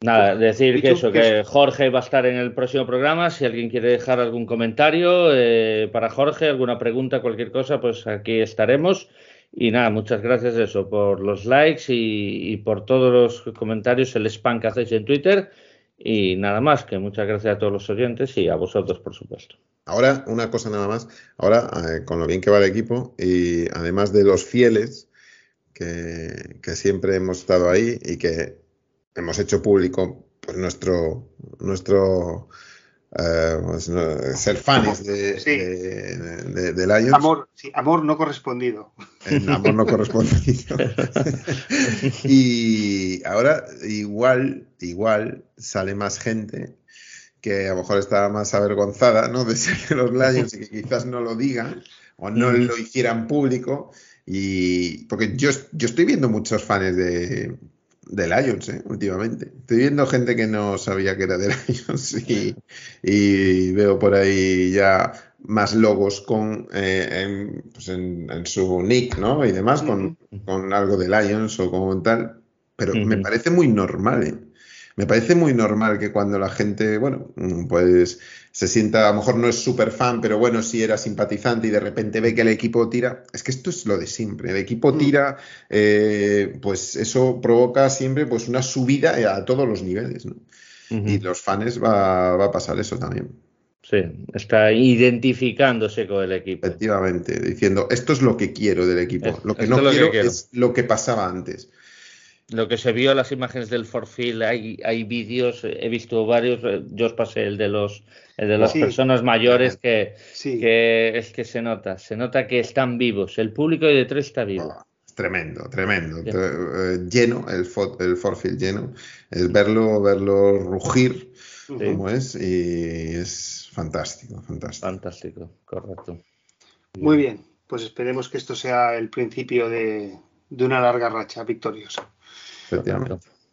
Nada, decir que eso, que Jorge va a estar en el próximo programa. Si alguien quiere dejar algún comentario eh, para Jorge, alguna pregunta, cualquier cosa, pues aquí estaremos. Y nada, muchas gracias eso, por los likes y, y, por todos los comentarios, el spam que hacéis en Twitter. Y nada más, que muchas gracias a todos los oyentes y a vosotros, por supuesto. Ahora, una cosa nada más. Ahora, eh, con lo bien que va el equipo y además de los fieles que, que siempre hemos estado ahí y que hemos hecho público pues, nuestro, nuestro eh, pues, no, ser fans de, sí. de, de, de, Lions. Amor, sí, amor no correspondido. En amor no correspondido. y ahora igual, igual sale más gente que a lo mejor está más avergonzada ¿no? de ser de los Lions y que quizás no lo digan o no mm. lo hicieran público. Y porque yo, yo estoy viendo muchos fans de, de Lions, ¿eh? últimamente. Estoy viendo gente que no sabía que era de Lions y, y veo por ahí ya más logos con eh, en, pues en, en, su nick, ¿no? Y demás, con, con, algo de Lions o como tal. Pero me parece muy normal, ¿eh? Me parece muy normal que cuando la gente, bueno, pues se sienta, a lo mejor no es súper fan, pero bueno, si era simpatizante y de repente ve que el equipo tira, es que esto es lo de siempre, el equipo tira, eh, pues eso provoca siempre pues una subida a todos los niveles, ¿no? Uh -huh. Y los fans va, va, a pasar eso también. Sí, está identificándose con el equipo. Efectivamente, diciendo, esto es lo que quiero del equipo, es, lo que no lo quiero, que quiero es lo que pasaba antes lo que se vio las imágenes del Forfield, hay, hay vídeos, he visto varios, yo os pasé el de los el de las sí. personas mayores que, sí. que es que se nota, se nota que están vivos, el público de Detroit está vivo. Oh, tremendo, tremendo, eh, lleno, el, for, el Forfield lleno, es verlo, verlo rugir sí. como es y es fantástico, fantástico. Fantástico, correcto. Muy bien, pues esperemos que esto sea el principio de, de una larga racha victoriosa.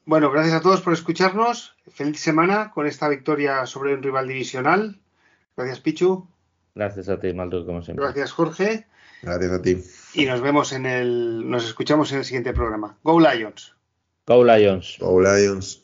Bueno, gracias a todos por escucharnos. Feliz semana con esta victoria sobre un rival divisional. Gracias, Pichu. Gracias a ti, Maldo, como siempre. Gracias, Jorge. Gracias a ti. Y nos vemos en el. Nos escuchamos en el siguiente programa. Go Lions. Go Lions. Go Lions.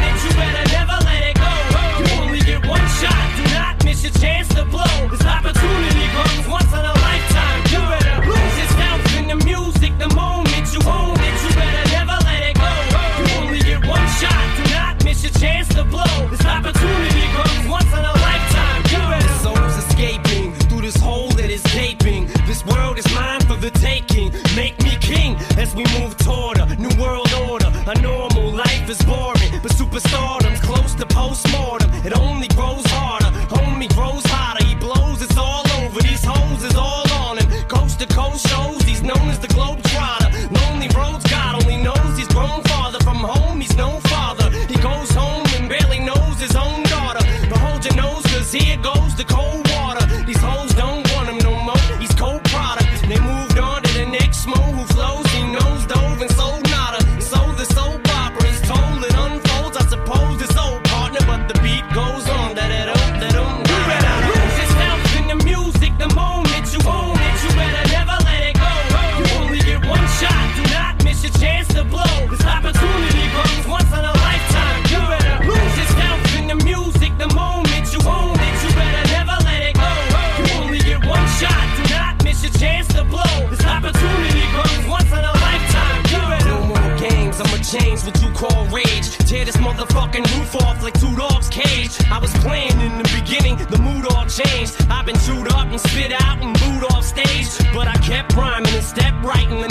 This world is mine for the taking. Make me king as we move toward. I was playing in the beginning, the mood all changed. I've been chewed up and spit out and booed off stage, but I kept rhyming and stepped right in the